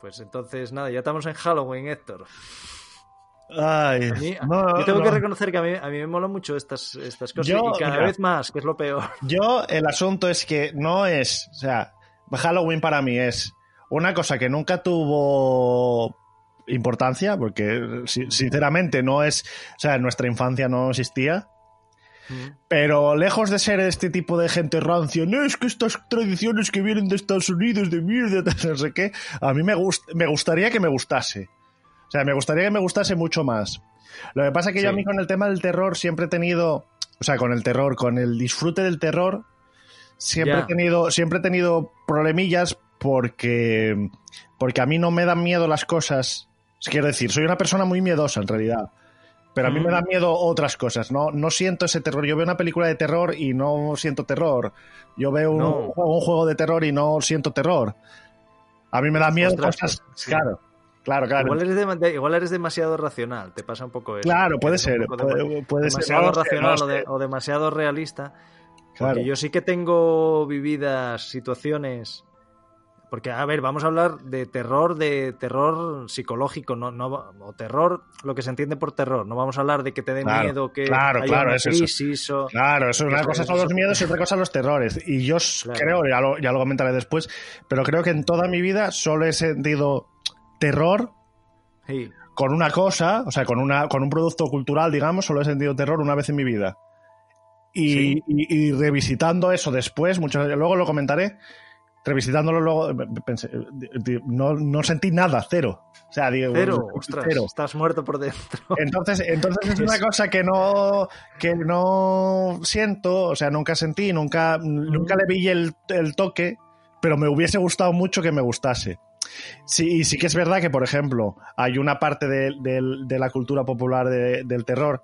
Pues entonces, nada, ya estamos en Halloween, Héctor. Ay, A mí- no, yo tengo no. que reconocer que a mí, a mí me molan mucho estas, estas cosas Yo, y cada mira. vez más, que es lo peor. Yo, el asunto es que no es, o sea, Halloween para mí es una cosa que nunca tuvo importancia, porque si- sinceramente no es, o sea, en nuestra infancia no existía, pero lejos de ser este tipo de gente rancia, no es que estas tradiciones que vienen de Estados Unidos de mierda, no sé qué, a mí me, gust- me gustaría que me gustase. O sea, me gustaría que me gustase mucho más. Lo que pasa es que yo a mí con el tema del terror siempre he tenido, o sea, con el terror, con el disfrute del terror, siempre he tenido, siempre he tenido problemillas porque, porque a mí no me dan miedo las cosas. Quiero decir, soy una persona muy miedosa en realidad. Pero a mí Mm. me dan miedo otras cosas, no, no siento ese terror. Yo veo una película de terror y no siento terror. Yo veo un, juego, un juego de terror y no siento terror. A mí me da miedo Ostras, cosas. pues, sí. Claro, claro, claro. Igual, eres de- igual eres demasiado racional, te pasa un poco eso. Claro, puede ser, puede, puede ser. demasiado racional no lo o, de- sé. o demasiado realista. Claro. Porque yo sí que tengo vividas situaciones. Porque, a ver, vamos a hablar de terror, de terror psicológico, no, no, o terror, lo que se entiende por terror. No vamos a hablar de que te dé Claro, miedo, que claro, haya claro, una es eso. crisis o... Claro, eso, una cosa son los miedos y otra cosa los terrores. Y yo creo, ya lo, ya lo comentaré después, pero creo que en toda mi vida solo he sentido terror Sí, con una cosa, o sea, con, una, con un producto cultural, digamos, solo he sentido terror una vez en mi vida. Y, Sí. y- y revisitando eso después, mucho, luego lo comentaré, revisitándolo luego, pensé, no, no sentí nada, cero. O sea, digo, cero, ostras, cero. estás muerto por dentro. Entonces, entonces es una cosa que no, que no siento, o sea, nunca sentí, nunca, nunca le vi el, el toque, pero me hubiese gustado mucho que me gustase. Sí, y sí que es verdad que, por ejemplo, hay una parte de, de- de la cultura popular de- del terror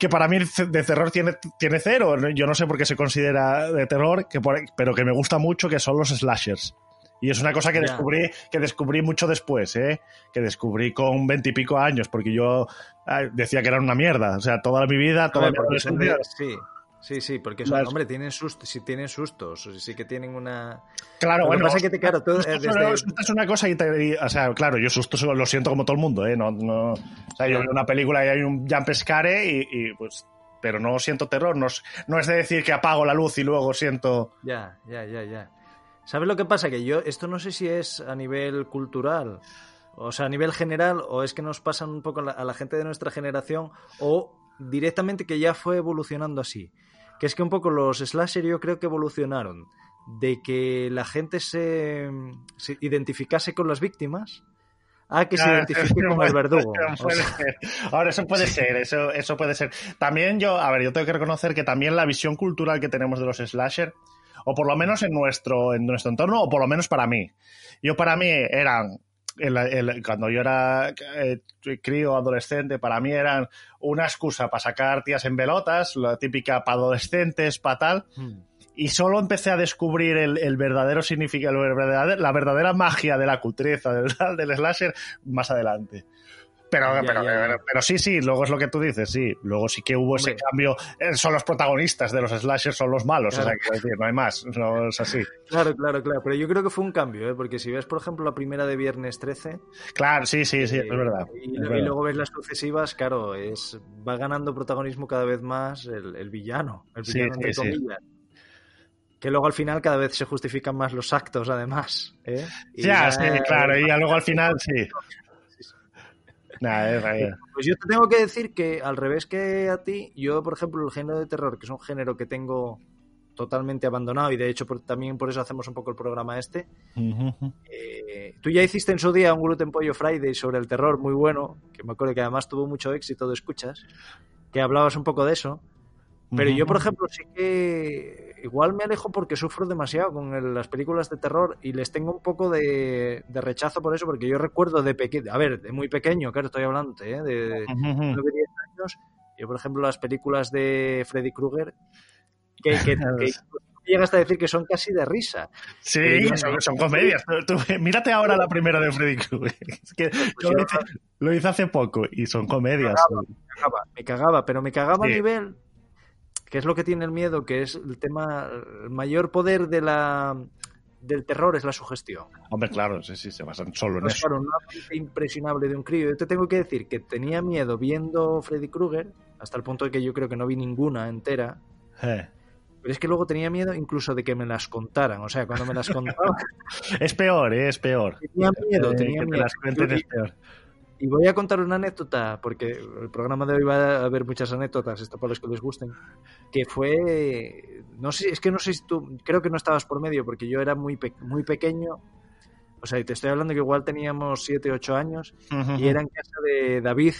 que para mí de terror tiene, tiene cero. Yo no sé por qué se considera de terror, que por- pero que me gusta mucho, que son los slashers. Y es una cosa que descubrí, que descubrí mucho después, ¿eh? que descubrí con veintipico años, porque yo ah, decía que eran una mierda. O sea, toda mi vida, toda mi sí, sí, sí, porque son, Las- hombre, tienen sustos, sí tienen sustos, sí que tienen una... Claro, Lo que pasa es que te- claro, susto eh, desde- susto es una cosa y, te- o sea, claro, yo susto solo lo siento como todo el mundo, ¿eh? No, no, o sea, yo veo una película y hay un jump scare y, y, pues, pero no siento terror, no es, no es de decir que apago la luz y luego siento, Ya, ya, ya, ya. ¿Sabes lo que pasa? Que yo, esto no sé si es a nivel cultural, o sea, a nivel general, o es que nos pasa un poco a la, a la gente de nuestra generación, o directamente que ya fue evolucionando así. Que es que un poco los slasher yo creo que evolucionaron de que la gente se, se identificase con las víctimas a que se Claro, identifique con el verdugo. O sea. Ahora, eso puede ser, eso, eso puede ser. También yo, a ver, yo tengo que reconocer que también la visión cultural que tenemos de los slasher, o por lo menos en nuestro, en nuestro entorno, o por lo menos para mí. Yo para mí eran, el- el- cuando yo era eh, crío, adolescente, para mí eran una excusa para sacar tías en velotas, la típica para adolescentes, para tal, hmm. y solo empecé a descubrir el, el verdadero significado, la verdadera magia de la cultureza del, del slasher más adelante. Pero, Ya, pero, ya, ya. pero- pero sí, sí, luego es lo que tú dices, sí. Luego sí que hubo ese cambio. eh, Son los protagonistas de los slashers, son los malos. Claro. O sea, quiero decir, no hay más. No es así. Claro, claro, claro. Pero yo creo que fue un cambio, ¿eh? porque si ves, por ejemplo, la primera de Viernes 13, Claro, sí, sí, sí, Eh, es verdad. Y, es luego ves las sucesivas, claro, es va ganando protagonismo cada vez más el, el villano, el villano sí, entre sí. comillas. Que luego al final cada vez se justifican más los actos, además. ¿eh? Y Ya, sí, claro. Y ya luego al final, sí. Nah, es. Pues yo te tengo que decir que al revés que a ti, yo, por ejemplo, el género de terror, que es un género que tengo totalmente abandonado y de hecho por- también por eso hacemos un poco el programa este. Eh, tú ya hiciste en su día un Gluten Pollo Friday sobre el terror muy bueno, que me acuerdo que además tuvo mucho éxito de escuchas, que hablabas un poco de eso. Pero yo, por ejemplo, sí que igual me alejo porque sufro demasiado con el- las películas de terror y les tengo un poco de, de rechazo por eso, porque yo recuerdo de pequeño, a ver, de muy pequeño, claro, estoy hablando, ¿eh? de, de Ujú. 9, 10 años, yo, por ejemplo, las películas de Freddy Krueger, que, que, que llegas a decir que son casi de risa. Sí, yo- son, son comedias. Tú- tú- mírate ahora la primera de Freddy Krueger. Es que yo lo hice, lo hice hace poco y son comedias. Me cagaba, me cagaba, pero me cagaba Sí. a nivel, que es lo que tiene el miedo, que es el tema, el mayor poder de la del terror es la sugestión. Hombre, claro, sí, sí, se basan solo en Pues eso. claro, una impresionable de un crío. Yo te tengo que decir que tenía miedo viendo Freddy Krueger, hasta el punto de que yo creo que no vi ninguna entera. Eh. Pero es que luego tenía miedo incluso de que me las contaran. O sea, cuando me las contaban, Es peor, eh, es peor. tenía miedo, Eh, tenía que te miedo. las cuenten es peor. Y voy a contar una anécdota, porque el programa de hoy va a haber muchas anécdotas, esto para los que les gusten, que fue, no sé, es que no sé si tú, creo que no estabas por medio, porque yo era muy, pe- muy pequeño, o sea, y te estoy hablando que igual teníamos 7, 8 años, y era en casa de David,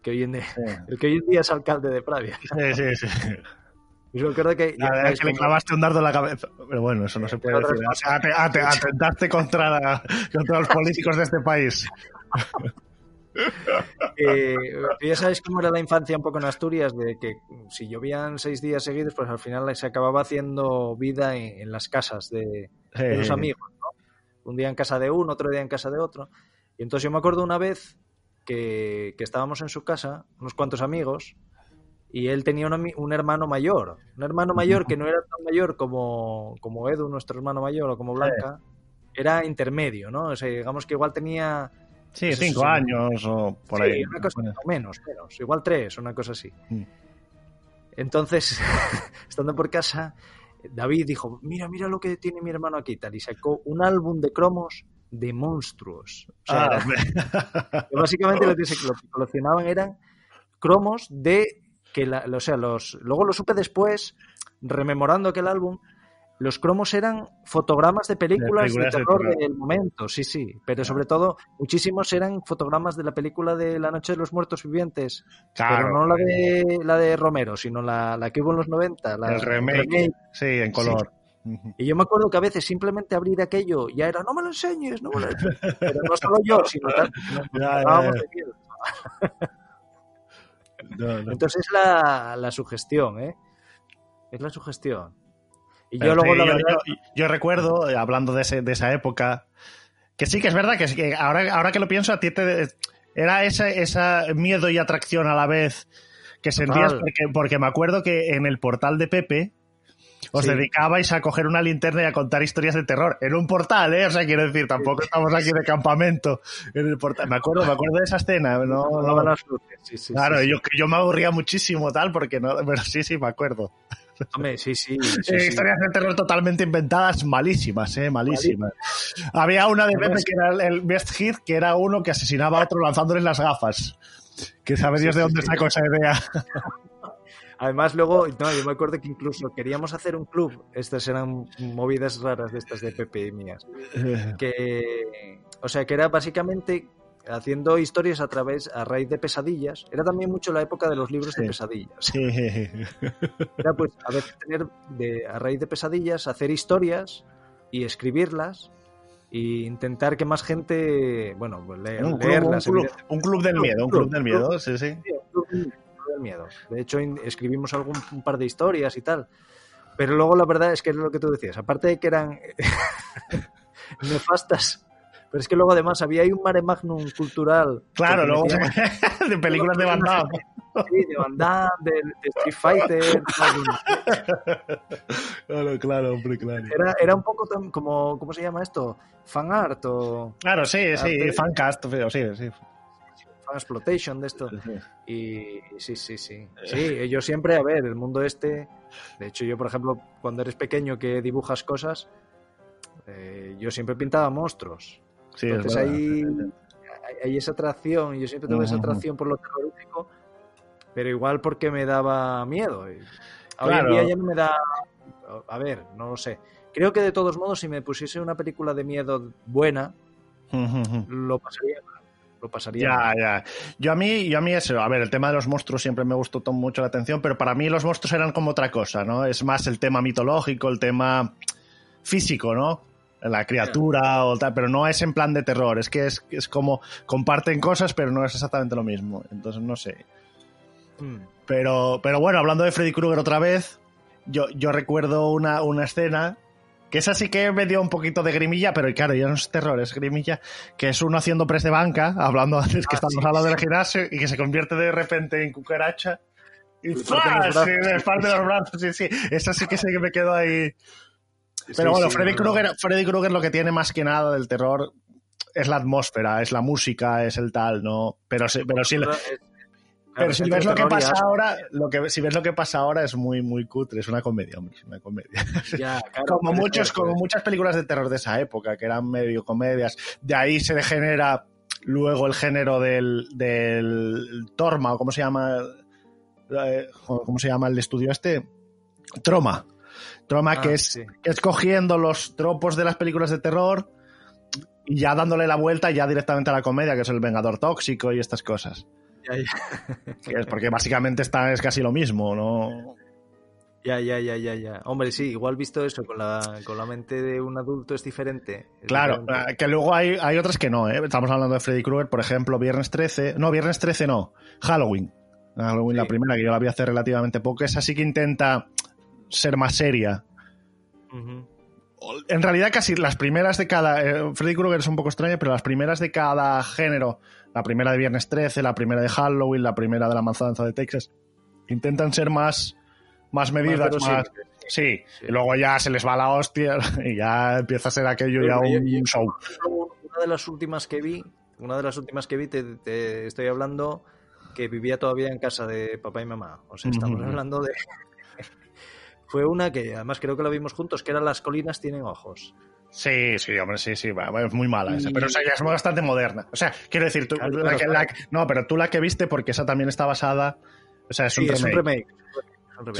que hoy en día, el que hoy en día es alcalde de Pravia. Sí, sí, sí. Yo recuerdo que... La verdad es que le clavaste un dardo en la cabeza. Pero bueno, eso no se puede decir. O sea, ate- ate- atentaste contra, la- contra los políticos de este país. Eh, ya sabes cómo era la infancia un poco en Asturias, de que si llovían seis días seguidos, pues al final se acababa haciendo vida en, en las casas de, de los amigos. ¿no? Un día en casa de uno, otro día en casa de otro. Y entonces yo me acuerdo una vez que, que estábamos en su casa, unos cuantos amigos, y él tenía un, un hermano mayor. Un hermano mayor que no era tan mayor como, como Edu, nuestro hermano mayor, o como Blanca. Era intermedio, ¿no? O sea, digamos que igual tenía Sí, cinco años o por Sí, ahí. una cosa o menos, menos, igual tres, una cosa así. Mm. Entonces, estando por casa, David dijo, mira, mira lo que tiene mi hermano aquí, tal, y sacó un álbum de cromos de monstruos. O sea, Ah, era- básicamente lo que se lo que coleccionaban eran cromos de que la, o sea, los luego lo supe después rememorando aquel álbum los cromos eran fotogramas de películas de, películas de terror del momento, sí, sí, pero sobre todo muchísimos eran fotogramas de la película de La Noche de los Muertos Vivientes, claro. pero no la de la de Romero, sino la, la que hubo en los 90, la el remake. Sí, en color. Y yo me acuerdo que a veces simplemente abrir aquello ya era, no me lo enseñes, no me lo enseñes. Pero no solo yo, sino miedo. No, no. Entonces es la, la sugestión, ¿eh? Es la sugestión. Y yo luego, sí, la yo, verdad, yo- yo recuerdo, eh, hablando de, ese- de esa época, que sí que es verdad que, es que ahora, ahora que lo pienso, a ti te, era ese esa miedo y atracción a la vez que sentías, porque, porque me acuerdo que en el portal de Pepe os Sí. dedicabais a coger una linterna y a contar historias de terror. En un portal, ¿eh? O sea, quiero decir, tampoco estamos aquí de campamento. En el portal. Me acuerdo, me acuerdo de esa escena. No, no- las luces, sí, sí, claro, sí, sí. Yo, yo me aburría muchísimo, tal, porque no. Pero sí, sí, me acuerdo. Hombre, sí, sí, sí, Eh. Historias de terror totalmente inventadas, malísimas, eh, malísimas. Había una de Pepe que era el, best hit, que era uno que asesinaba a otro lanzándole las gafas. Que sabe Dios de dónde sacó esa idea. Además, luego, no, yo me acuerdo que incluso queríamos hacer un club. Estas eran movidas raras de estas de Pepe y mías. Que, o sea, que era básicamente haciendo historias a través, a raíz de pesadillas. Era también mucho la época de los libros Sí. de pesadillas. Sí. Era pues a veces tener, de, a raíz de pesadillas, hacer historias y escribirlas e intentar que más gente, bueno, pues leer- Un club, un, leerlas. club, un club del Club, miedo, un club, club del club. miedo, sí, sí. Sí, un club del- club miedo. De hecho, escribimos algún un par de historias y tal. Pero luego la verdad es que es lo que tú decías. Aparte de que eran nefastas, pero es que luego además había ahí un mare magnum cultural. Claro, luego de películas de Van Damme. Sí, de Van Damme, de, de Street Fighter. Claro, claro, hombre, claro. Era, era un poco como, ¿cómo se llama esto? Fan art o Claro, sí, sí, Arte. fancast, sí, sí. fan exploitation de esto. Y sí, sí, sí. Sí, yo siempre, a ver, el mundo este. De hecho, yo, por ejemplo, cuando eres pequeño que dibujas cosas, eh, yo siempre pintaba monstruos. Sí, Entonces ahí, hay esa atracción, yo siempre tuve esa atracción por lo terrorífico, pero igual porque me daba miedo. Hoy en día ya no me da... A ver, no lo sé. Creo que de todos modos, si me pusiese una película de miedo buena, lo pasaría lo pasaría. Ya, ya. Yo a mí, yo a mí eso, a ver, el tema de los monstruos siempre me gustó mucho la atención, pero para mí los monstruos eran como otra cosa, ¿no? Es más el tema mitológico, el tema físico, ¿no? La criatura o tal, pero no es en plan de terror, es que es, es como comparten cosas, pero no es exactamente lo mismo. Entonces, no sé. Hmm. Pero, pero bueno, hablando de Freddy Krueger otra vez, yo, yo recuerdo una, una escena que esa sí que me dio un poquito de grimilla, pero claro, ya no es terror, es grimilla, que es uno haciendo press de banca, hablando antes que ah, estamos hablando del gimnasio, y que se convierte de repente en cucaracha. Y ¡fua! Sí, de los brazos, sí, sí. Esa sí que me quedo ahí. Pero bueno, Freddy, Krueger, Freddy Krueger lo que tiene más que nada del terror es la atmósfera, es la música, es el tal, ¿no? Pero, pero sí, pero si ves lo que pasa ahora, lo que, si ves lo que pasa ahora es muy, muy cutre, es una comedia, hombre, es una comedia. como muchos, como muchas películas de terror de esa época, que eran medio comedias. De ahí se degenera luego el género del, del Torma, o cómo se llama, eh, cómo se llama el estudio este, Troma. Troma, ah, que, es, que es cogiendo los tropos de las películas de terror y ya dándole la vuelta ya directamente a la comedia, que es el Vengador Tóxico y estas cosas. es porque básicamente está, es casi lo mismo, ¿no? Ya, ya, ya, ya, ya. Hombre, sí, igual visto eso con la, con la mente de un adulto es diferente. claro, eh, que luego hay, hay otras que no, ¿eh? Estamos hablando de Freddy Krueger, por ejemplo, Viernes 13. No, Viernes 13 no. Halloween. Halloween, la primera, que yo la vi hace relativamente poco. Esa sí que intenta ser más seria. En realidad, casi las primeras de cada. Eh, Freddy Krueger es un poco extraño, pero las primeras de cada género la primera de Viernes 13, la primera de Halloween, la primera de la Manzanza de Texas, intentan ser más, más medidas, más... Sí, y luego ya se les va la hostia y ya empieza a ser aquello ya un, show. Una de las últimas que vi, una de las últimas que vi, te, estoy hablando que vivía todavía en casa de papá y mamá. O sea, estamos hablando de... Fue una que además creo que la vimos juntos, que era Las colinas tienen ojos. Sí, sí, hombre, sí, sí, es muy mala esa, pero ya es bastante moderna. O sea, quiero decir, tú, la no, pero tú la que viste, porque esa también está basada, o sea, es un remake.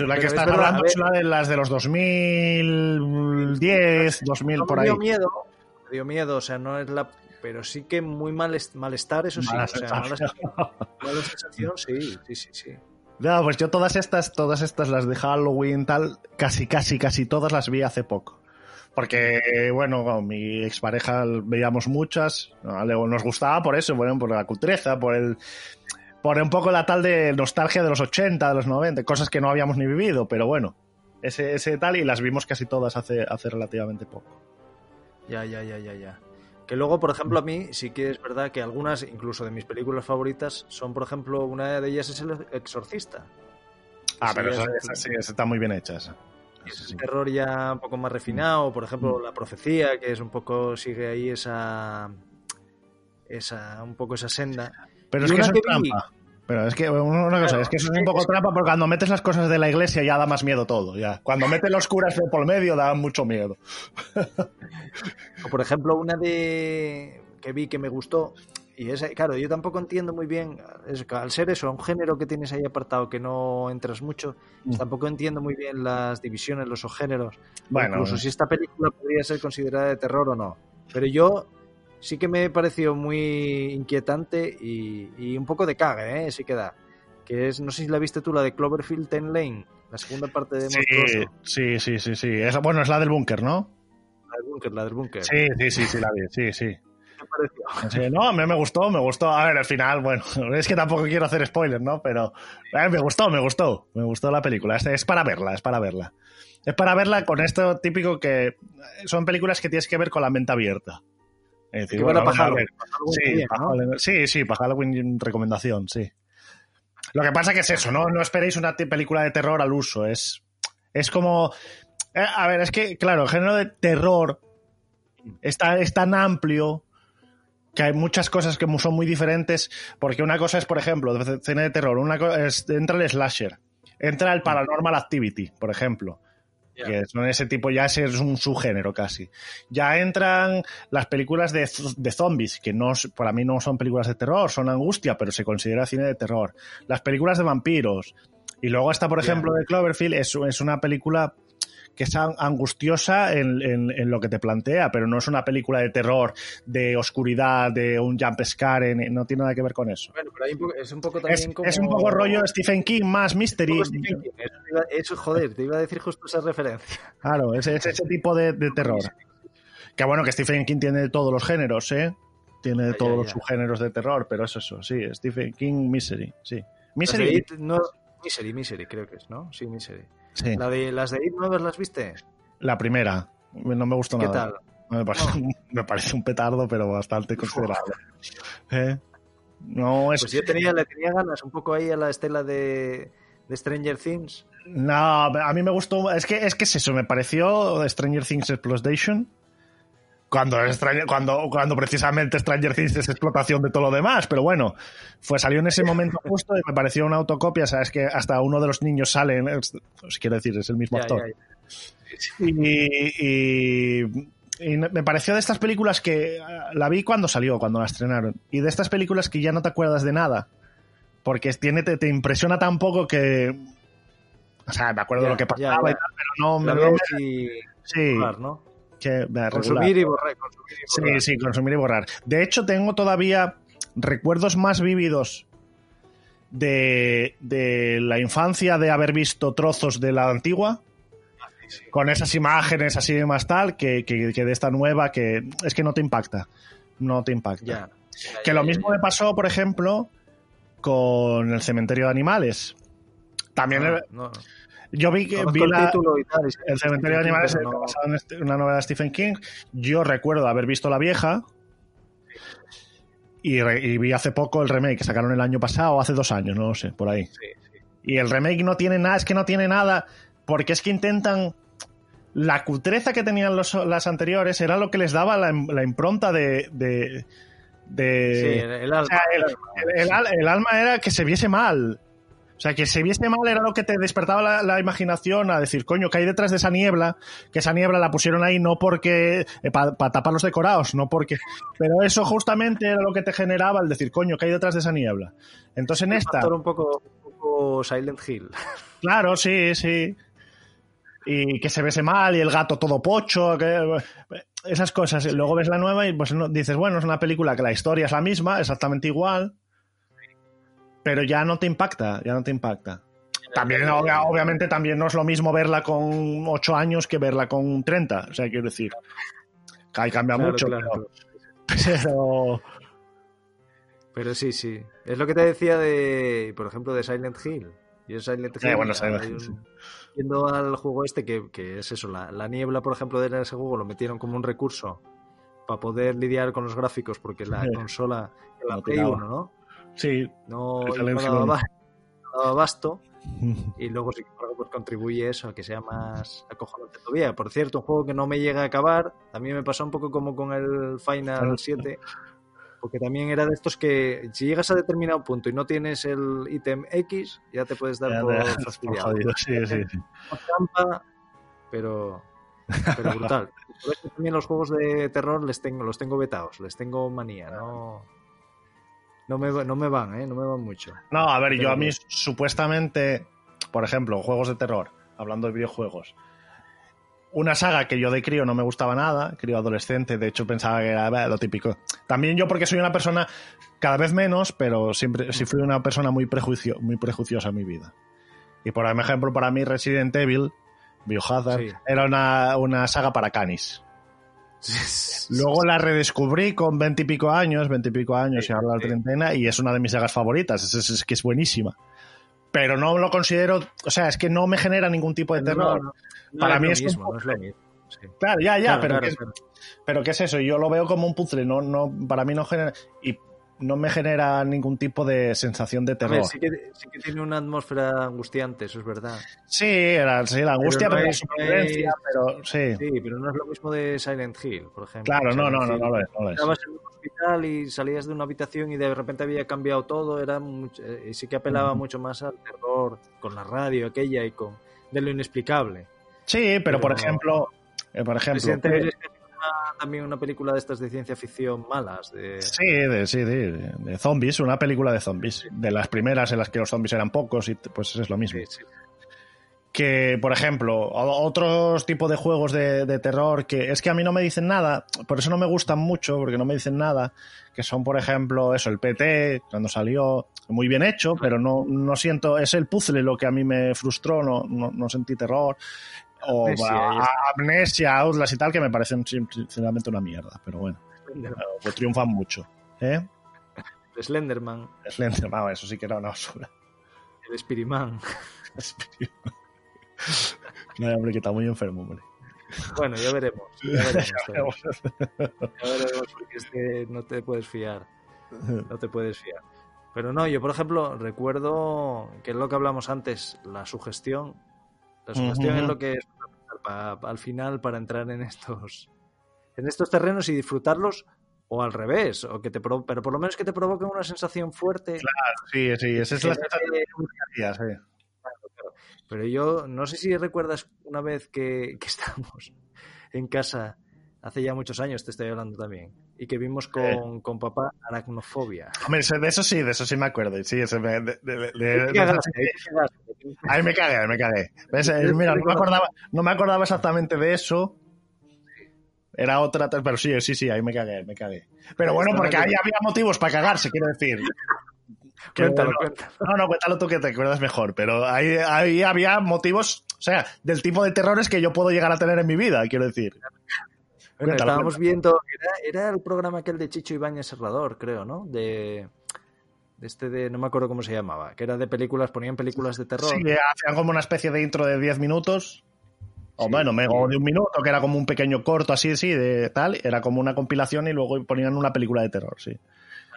la que estás hablando es una de las de los 2010, 2000, por ahí. Me dio miedo, me dio miedo, o sea, no es la... Pero sí que muy mal, malestar, eso sí. o sea, mala, mala sensación, sí, sí, sí, sí. No, pues yo todas estas, todas estas, las de Halloween, tal, casi, casi, casi todas las vi hace poco. Porque, bueno, con mi expareja veíamos muchas, nos gustaba por eso, bueno, por la cutreza, por el por un poco la tal de nostalgia de los 80, de los 90, cosas que no habíamos ni vivido, pero bueno, ese, ese tal y las vimos casi todas hace, hace relativamente poco. Ya, ya, ya, ya, ya. Que luego, por ejemplo, a mí sí que es verdad que algunas, incluso de mis películas favoritas, son, por ejemplo, una de ellas es El Exorcista. Ah, pero esa, sí, está muy bien hecha esa es un terror ya un poco más refinado, por ejemplo, mm. la profecía, que es un poco, sigue ahí esa, esa un poco esa senda. Pero es que es trampa. Pero es que una cosa, es que eso es un poco trampa porque cuando metes las cosas de la iglesia ya da más miedo todo, ya. Cuando metes los curas por medio da mucho miedo. o por ejemplo, una de que vi que me gustó y es, claro, yo tampoco entiendo muy bien, al ser eso, un género que tienes ahí apartado que no entras mucho, mm. tampoco entiendo muy bien las divisiones, los subgéneros. Bueno, incluso si esta película podría ser considerada de terror o no. Pero yo sí que me pareció muy inquietante y, un poco de caga, ¿eh? Sí que da. Que es, no sé si la viste tú, la de Cloverfield Ten Lane, la segunda parte de sí, Sí, sí, sí, sí. bueno, es la del búnker, ¿no? La del búnker, la del búnker. Sí, sí, sí, sí, la vi, sí, sí pareció? no, a mí me gustó, me gustó. A ver, al final, bueno, es que tampoco quiero hacer spoilers, ¿no? Pero eh, me gustó, me gustó. Me gustó la película. Es, es para verla, es para verla. Es para verla con esto típico que son películas que tienes que ver con la mente abierta. Es decir, bueno, para Halloween, sí, sí, sí, para Halloween recomendación, sí. Lo que pasa que es eso, ¿no? No esperéis una película de terror al uso. Es, es como... Eh, a ver, es que, claro, el género de terror está, es tan amplio que hay muchas cosas que son muy diferentes, porque una cosa es, por ejemplo, de cine de terror, una cosa es, entra el slasher, entra el paranormal activity, por ejemplo. Que son ese tipo, ya ese es un subgénero casi. Ya entran las películas de, de zombies, que no, para mí no son películas de terror, son angustia, pero se considera cine de terror. Las películas de vampiros. Y luego está, por ejemplo, de Cloverfield, es, es una película que es angustiosa en, en, en, lo que te plantea, pero no es una película de terror, de oscuridad, de un jump scare, no tiene nada que ver con eso. Bueno, pero hay un poco, es un poco también es, como... Es un poco rollo Stephen King más mystery. King. Eso, eso, joder, te iba a decir justo esa referencia. Claro, es, es ese tipo de, de, terror. Que bueno, que Stephen King tiene de todos los géneros, ¿eh? Tiene de todos ya, ya. los subgéneros de terror, pero es eso, sí, Stephen King Misery, sí. Misery. No, Misery, Misery, creo que es, ¿no? Sí, Misery. Sí. La de, ¿Las de It las viste? La primera. No me gustó ¿Qué nada. tal? Me parece, no. me parece, un petardo, pero bastante considerable. ¿Eh? No, es... Pues yo tenía, le tenía ganas un poco ahí a la estela de, de Stranger Things. No, a mí me gustó. Es que, es que es eso, me pareció Stranger Things Exploitation. Cuando, cuando, cuando precisamente Stranger Things es explotación de todo lo demás, pero bueno, fue, salió en ese momento justo y me pareció una autocopia, sabes que hasta uno de los niños sale, os quiero decir, es el mismo actor. ya, ya. Y, y- y me pareció de estas películas que ah, la vi cuando salió, cuando la estrenaron, y de estas películas que ya no te acuerdas de nada, porque tiene, te, te impresiona tan poco que... O sea, me acuerdo de lo que pasaba y tal, pero no, La me- ves y Sí. Que, me regular. Consumir y borrar. Consumir y Sí, borrar. sí, consumir y borrar. De hecho, tengo todavía recuerdos más vívidos de, de la infancia de haber visto trozos de la antigua. Con esas imágenes así de más tal, que, que- que de esta nueva, que es que no te impacta. No te impacta. Ya. Ya, Que ya, lo mismo me pasó, por ejemplo, con el cementerio de animales. También Ah, no. Yo vi que vi el la- título y tal, y sí, el cementerio de animales no- en este- una novela de Stephen King. Yo recuerdo haber visto la vieja y, re- y vi hace poco el remake que sacaron el año pasado o hace dos años, no lo sé, por ahí. Sí, sí. Y el remake no tiene nada, es que no tiene nada, porque es que intentan. La cutreza que tenían los, las anteriores era lo que les daba la, la impronta de. de, de- Sí, el, o alma. sea, el, el- el al- el alma era que se viese mal. O sea, que se viese mal era lo que te despertaba la, la imaginación a decir, coño, que hay detrás de esa niebla, que esa niebla la pusieron ahí no porque, para tapar los decorados, no porque, pero eso justamente era lo que te generaba el decir, coño, que hay detrás de esa niebla. Entonces en esta, un poco, un poco Silent Hill. claro, sí, sí. Y que se viese mal y el gato todo pocho, que, esas cosas. Luego ves la nueva y pues no- dices, bueno, es una película que la historia es la misma, exactamente igual, pero ya no te impacta, ya no te impacta. También, obvia- obviamente, también no es lo mismo verla con 8 años que verla con 30. O sea, quiero decir, ahí cambia Claro, mucho, claro, pero, pero- Pero sí, sí. Es lo que te decía de, por ejemplo, de Silent Hill. Yo Silent Hill, Eh, bueno, Silent un- Hill, sí. Yendo al juego este, que, que es eso, la, la niebla, por ejemplo, de ese juego lo metieron como un recurso para poder lidiar con los gráficos, porque la Sí. consola, la No Play tiraba. 1, ¿no? Sí. No, no daba, no daba. Y luego, sin embargo, pues contribuye eso a que sea más acojonante todavía. Por cierto, un juego que no me llega a acabar, también me pasó un poco como con el Final Final 7, porque también era de estos que si llegas a determinado punto y no tienes el ítem X, ya te puedes dar Ya, por fastidiado. sí, sí, sí. Trampa, pero, pero brutal. Por eso también los juegos de terror les tengo, los tengo vetados, les tengo manía, no, no, me, no me van, ¿eh? no me van mucho. No, a ver, yo a mí bien. supuestamente, por ejemplo, juegos de terror, hablando de videojuegos, una saga que yo de crío no me gustaba nada, crío adolescente, de hecho pensaba que era lo típico. También yo porque soy una persona cada vez menos, pero siempre sí fui una persona muy prejuicio, muy prejuiciosa en mi vida. Y por ejemplo, para mí Resident Evil, Biohazard, Sí. era una, una saga para canis. Luego la redescubrí con veintipico años, veintipico años Sí, y ahora la sí. treintena, y es una de mis sagas favoritas, es, es- es que es buenísima. Pero no lo considero, o sea, es que no me genera ningún tipo de terror. No, no, no Para mí es un mismo, no es lo mismo. sí. Claro, ya, ya, Claro, pero, claro, ¿qué es, claro. pero ¿qué es eso? Yo lo veo como un puzzle, no, no, para mí no genera, y no me genera ningún tipo de sensación de terror. ver, sí que, sí que tiene una atmósfera angustiante, eso es verdad. Sí, era, sí, la angustia, pero, la es- no supervivencia, pero sí. Sí, pero no es lo mismo de Silent Hill, por ejemplo. Claro, no, no, no, no lo es, no lo es. Estabas en un hospital y salías de una habitación y de repente había cambiado todo, era mucho- eh, sí que apelaba mucho más al terror con la radio aquella y con de lo inexplicable. Sí, pero, por ejemplo, eh, por ejemplo, Una- también una película de estas de ciencia ficción malas. De... Sí, de, sí, de, de zombies, una película de zombies. De las primeras en las que los zombies eran pocos y pues es lo mismo. Sí, sí. Que, por ejemplo, otros tipos de juegos de, de terror que es que a mí no me dicen nada, por eso no me gustan mucho, porque no me dicen nada, que son, por ejemplo, eso, el PT, cuando salió, muy bien hecho, pero no, no siento, es el puzzle lo que a mí me frustró, no, no, no sentí terror. O Amnesia. Amnesia, Outlast y tal, que me parecen sin- sinceramente una mierda, pero bueno, pues triunfan mucho. ¿Eh? Slenderman, Slender, vamos, eso sí que era una basura. el Spiriman. No, hombre, que está muy enfermo, hombre. Bueno, ya veremos. Ya veremos, ya veremos, porque es que no te puedes fiar. No te puedes fiar. Pero no, yo por ejemplo recuerdo que es lo que hablamos antes, la sugestión. La sugestión Ujú. es lo que es fundamental pa- al final para entrar en estos en estos terrenos y disfrutarlos o al revés, o que te pero por lo menos que te provoquen una sensación fuerte. Sí, sí, esa es la sensación que buscaría, sí. Pero yo no sé si recuerdas una vez que, que estábamos en casa, hace ya muchos años te estoy hablando también, y que vimos con, con papá aracnofobia. Hombre, de eso sí, de eso sí me acuerdo. Sí, eso me, de, de- cagaste, ahí me cagué, ahí me cagué. ¿Ves? Eh, Mira, no me, acordaba, no me acordaba exactamente de eso. Era otra, pero sí, sí, sí, ahí me cagué, me cagué. Pero bueno, porque ahí había motivos para cagarse, quiero decir. Cuéntalo, bueno, cuéntalo. No, no, cuéntalo tú que te acuerdas mejor, pero ahí, ahí había motivos, o sea, del tipo de terrores que yo puedo llegar a tener en mi vida, quiero decir. Bueno, estábamos viendo, era, era el programa aquel de Chicho Ibáñez Serrador, creo, ¿no? De, de este de, no me acuerdo cómo se llamaba, que era de películas, ponían películas de terror. Sí, hacían como una especie de intro de 10 minutos. O Sí, bueno, o de un minuto, que era como un pequeño corto así, sí, de tal. Era como una compilación y luego ponían una película de terror, sí.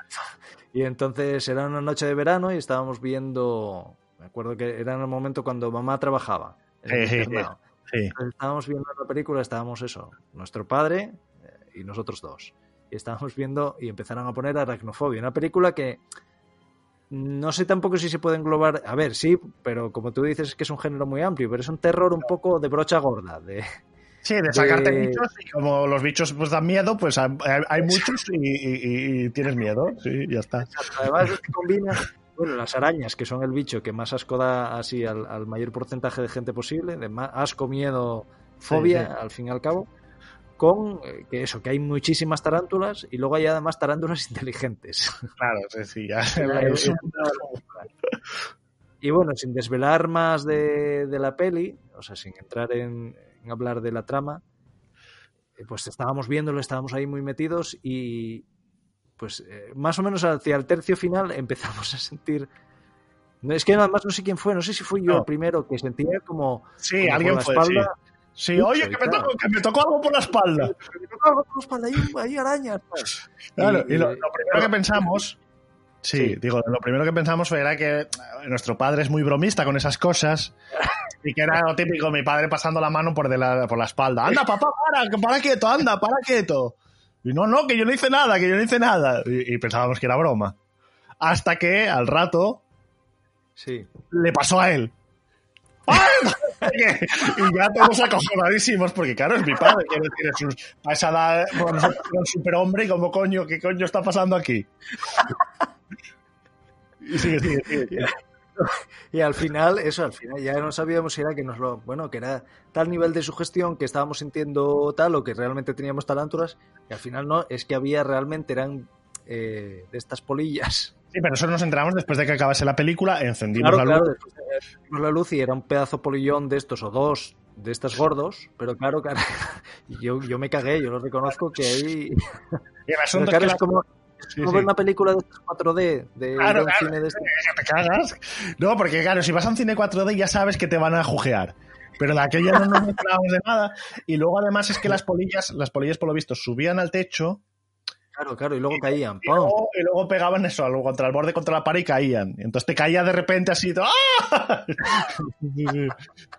Y entonces era una noche de verano y estábamos viendo, me acuerdo que era en el momento cuando mamá trabajaba. en el Sí, estábamos viendo la película, estábamos eso, nuestro padre eh, y nosotros dos. Y estábamos viendo y empezaron a poner Aracnofobia, una película que no sé tampoco si se puede englobar, a ver, sí, pero como tú dices es que es un género muy amplio, pero es un terror un poco de brocha gorda, de Sí, de sacarte De- bichos y como los bichos pues dan miedo, pues hay, hay muchos y, y- y tienes miedo, sí, ya está. además combina, bueno, las arañas, que son el bicho que más asco da así al, al mayor porcentaje de gente posible, de más asco, miedo, fobia, sí. al fin y al cabo, con eh, que eso, que hay muchísimas tarántulas y luego hay además tarántulas inteligentes. Claro, sí, sí, ya. Y bueno, sin desvelar más de, de la peli, o sea, sin entrar en, en hablar de la trama, eh, pues estábamos viéndolo, estábamos ahí muy metidos y pues eh, más o menos hacia el tercio final empezamos a sentir... No, es que además no sé quién fue, no sé si fui yo No. el primero que sentía como... Sí, como alguien la fue, espalda, sí. Oye, que me, tocó, que me tocó algo por la espalda. "Me toca algo por la espalda, hay, hay arañas. tal". Claro, y, Y- lo, lo primero que pensamos, sí, Sí. digo, lo primero que pensamos era que eh, nuestro padre es muy bromista con esas cosas y que era lo típico, mi padre pasando la mano por, de la, por la espalda. Anda, papá, para, para quieto, anda, para quieto. Y no, no, que yo no hice nada, que yo no hice nada. Y, y pensábamos que era broma. Hasta que al rato Sí. le pasó a él. Y ya todos acojonadísimos, porque claro, es mi padre, quiero decir, es un, a esa edad, bueno, un superhombre y como coño, ¿qué coño está pasando aquí? Y sigue, sigue, sigue, sigue. Y al final, eso, al final ya no sabíamos si era que nos lo. Bueno, que era tal nivel de sugestión que estábamos sintiendo tal o que realmente teníamos tarántulas. Y al final no, es que había realmente, eran eh, de estas polillas. Sí, pero eso nos enteramos después de que acabase la película, encendimos Claro, la claro, luz. de- vimos la luz y era un pedazo polillón de estos o dos de estos gordos, pero claro, claro yo, yo me cagué, yo lo reconozco que ahí. Y el asunto claro, es es que la- como, sí, como sí. ver una película de estas 4D, de, Claro, claro. cine de este. te cagas. No, porque claro, si vas a un cine 4D ya sabes que te van a jujear. Pero de aquella no nos enterábamos de nada. Y luego además es que las polillas, las polillas por lo visto subían al techo Claro, claro, y luego caían. y luego, y luego pegaban eso, algo contra el borde, contra la pared y caían. Entonces te caía de repente así. ¡ah! Sí,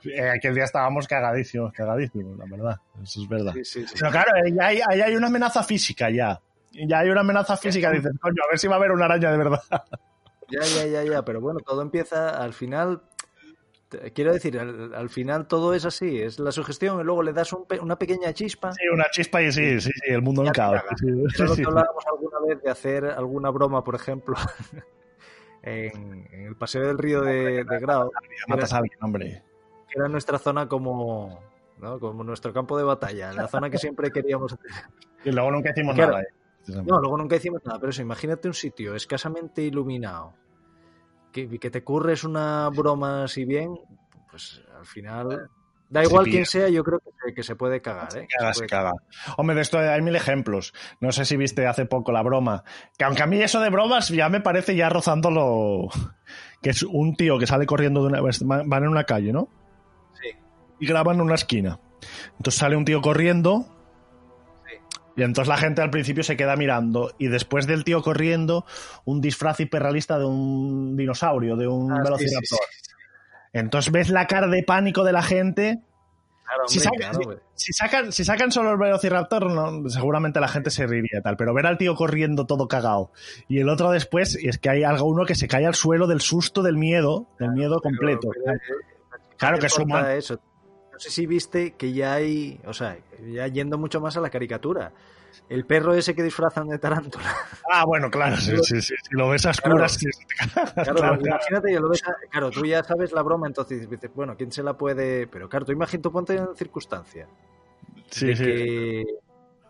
sí. Eh, aquel día estábamos cagadísimos, cagadísimos, la verdad. Eso es verdad. Sí, sí, sí. Pero claro, hay, ahí hay una amenaza física ya. Ya hay una amenaza física. Dices, coño, a ver si va a haber una araña de verdad. Ya, ya, ya, ya, pero bueno, todo empieza al final. quiero decir, al, final todo es así, es la sugestión y luego le das una pequeña chispa. Sí, una chispa y sí, sí, sí, el mundo en caos. Sí, hablábamos alguna vez de hacer alguna broma, por ejemplo, en, el paseo del río de, de Grau. Matas a alguien, hombre. Que era nuestra zona como, ¿no? como nuestro campo de batalla, la zona que siempre queríamos hacer. Y luego nunca hicimos nada. ¿eh? No, luego nunca hicimos nada, pero eso, imagínate un sitio escasamente iluminado, que, que te curres una broma así bien, pues al final Da igual quién sea, yo creo que se, puede cagar, ¿eh? Se, caga, Hombre, de esto hay mil ejemplos. No sé si viste hace poco la broma. Que aunque a mí eso de bromas ya me parece ya rozándolo. Que es un tío que sale corriendo de una. Van en una calle, ¿no? Sí. Y graban en una esquina. Entonces sale un tío corriendo. Y entonces la gente al principio se queda mirando. Y después del tío corriendo, un disfraz hiperrealista de un dinosaurio, de un ah, velociraptor. Entonces ves la cara de pánico de la gente. si, sacan, si, sacan, solo el Velociraptor, no, seguramente la gente se reiría y tal. Pero ver al tío corriendo todo cagado y el otro después, y es que hay algo uno que se cae al suelo del susto, del miedo, del miedo completo. claro que Eso. Sé si viste que ya hay, o sea, ya yendo mucho más a la caricatura el perro ese que disfrazan de tarántula. Ah, bueno, claro, sí, sí, sí. Si lo ves a oscuras, claro, claro, imagínate, lo ves claro, tú ya sabes la broma, entonces dices, bueno, ¿quién se la puede...? Pero claro, tú imagínate, ponte en circunstancia. Sí, de sí. Que,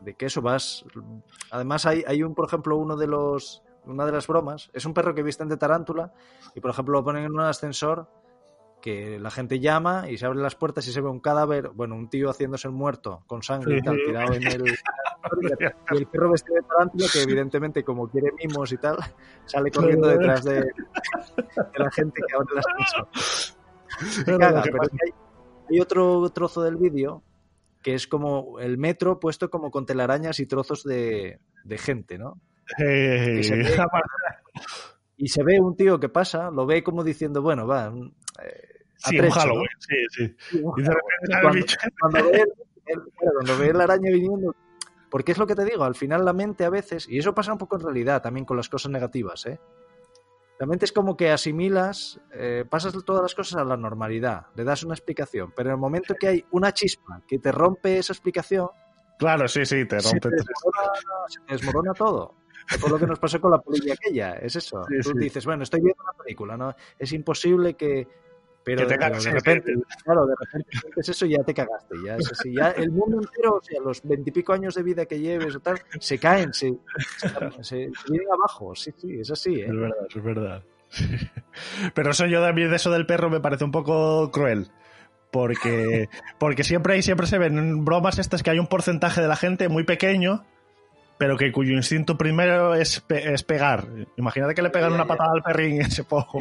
de que eso vas... Además hay, hay un, por ejemplo, uno de los... Una de las bromas, es un perro que visten de tarántula y, por ejemplo, lo ponen en un ascensor que la gente llama y se abren las puertas y se ve un cadáver, bueno, un tío haciéndose el muerto con sangre y tal, tirado en el... y el perro vestido de tarántula que evidentemente como quiere mimos y tal, sale corriendo detrás de, la gente que abre las cosas. caga, pero hay, hay otro trozo del vídeo que es como el metro puesto como con telarañas y trozos de, de gente, ¿no? y se ve un tío que pasa, lo ve como diciendo, bueno, va, eh, Sí, un Halloween, sí, sí. Y de repente cuando, ve, el, cuando ve la araña viniendo. Porque es lo que te digo, al final la mente a veces, y eso pasa un poco en realidad también con las cosas negativas, ¿eh? La mente es como que asimilas, eh, pasas todas las cosas a la normalidad, le das una explicación, pero en el momento que hay una chispa que te rompe esa explicación. Claro, sí, sí, te rompe. Se te desmorona, se te desmorona todo. Es por lo que nos pasó con la polilla aquella, es eso. Sí, Tú sí. dices, bueno, estoy viendo una película, ¿no? Es imposible que pero de, repente, claro, de repente es eso ya te cagaste. Ya, es así, ya el mundo entero, o sea, los veintipico años de vida que lleves o tal, se caen, se, se, vienen abajo. Sí, sí, es así. ¿eh? Es verdad, es verdad. Pero eso yo también de eso del perro me parece un poco cruel. Porque, porque siempre hay, siempre se ven bromas estas que hay un porcentaje de la gente muy pequeño, pero que cuyo instinto primero es, es pegar. Imagínate que le pegan una patada al perrín ese poco.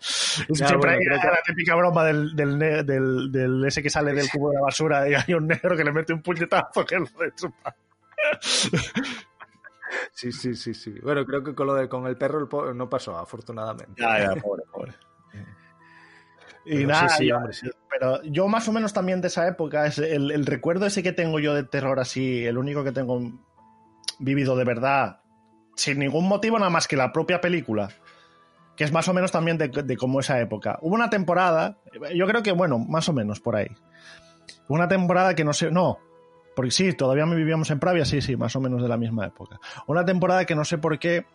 Siempre hay la típica broma del, del, del, del, ese que sale del cubo de la basura y hay un negro que le mete un puñetazo que lo chupa. Sí, sí, sí, sí. Bueno, creo que con lo de con el perro el no pasó, afortunadamente. Ya, ya, pobre, pobre. Y pero nada, sí, sí, hombre, sí. pero yo más o menos también de esa época, es el, el, recuerdo ese que tengo yo de terror así, el único que tengo vivido de verdad, sin ningún motivo nada más que la propia película, que es más o menos también de, como esa época. Hubo una temporada, yo creo que, bueno, más o menos por ahí. Una temporada que no sé, no, porque sí, todavía vivíamos en Pravia, sí, sí, más o menos de la misma época. Una temporada que no sé por qué,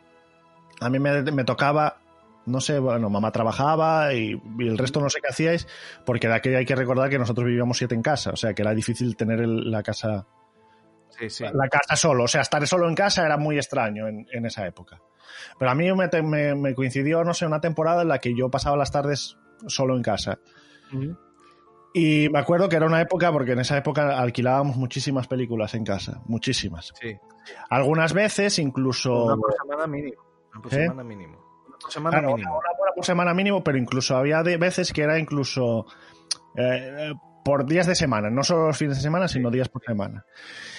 a mí me, tocaba, no sé, bueno, mamá trabajaba y, el resto no sé qué hacíais, porque de aquella hay que recordar que nosotros vivíamos siete en casa, o sea que era difícil tener la casa... Sí, sí. La casa solo, o sea, estar solo en casa era muy extraño en, en esa época. Pero a mí me, me, me, coincidió, no sé, una temporada en la que yo pasaba las tardes solo en casa. Uh -huh. Y me acuerdo que era una época, porque en esa época alquilábamos muchísimas películas en casa, muchísimas. Sí. Algunas veces incluso... Una por semana mínimo. Una por ¿Eh? semana mínimo. Una por semana claro, mínimo. Una, una, por semana mínimo, pero incluso había de veces que era incluso... Eh, por días de semana, no solo los fines de semana, sino días por semana.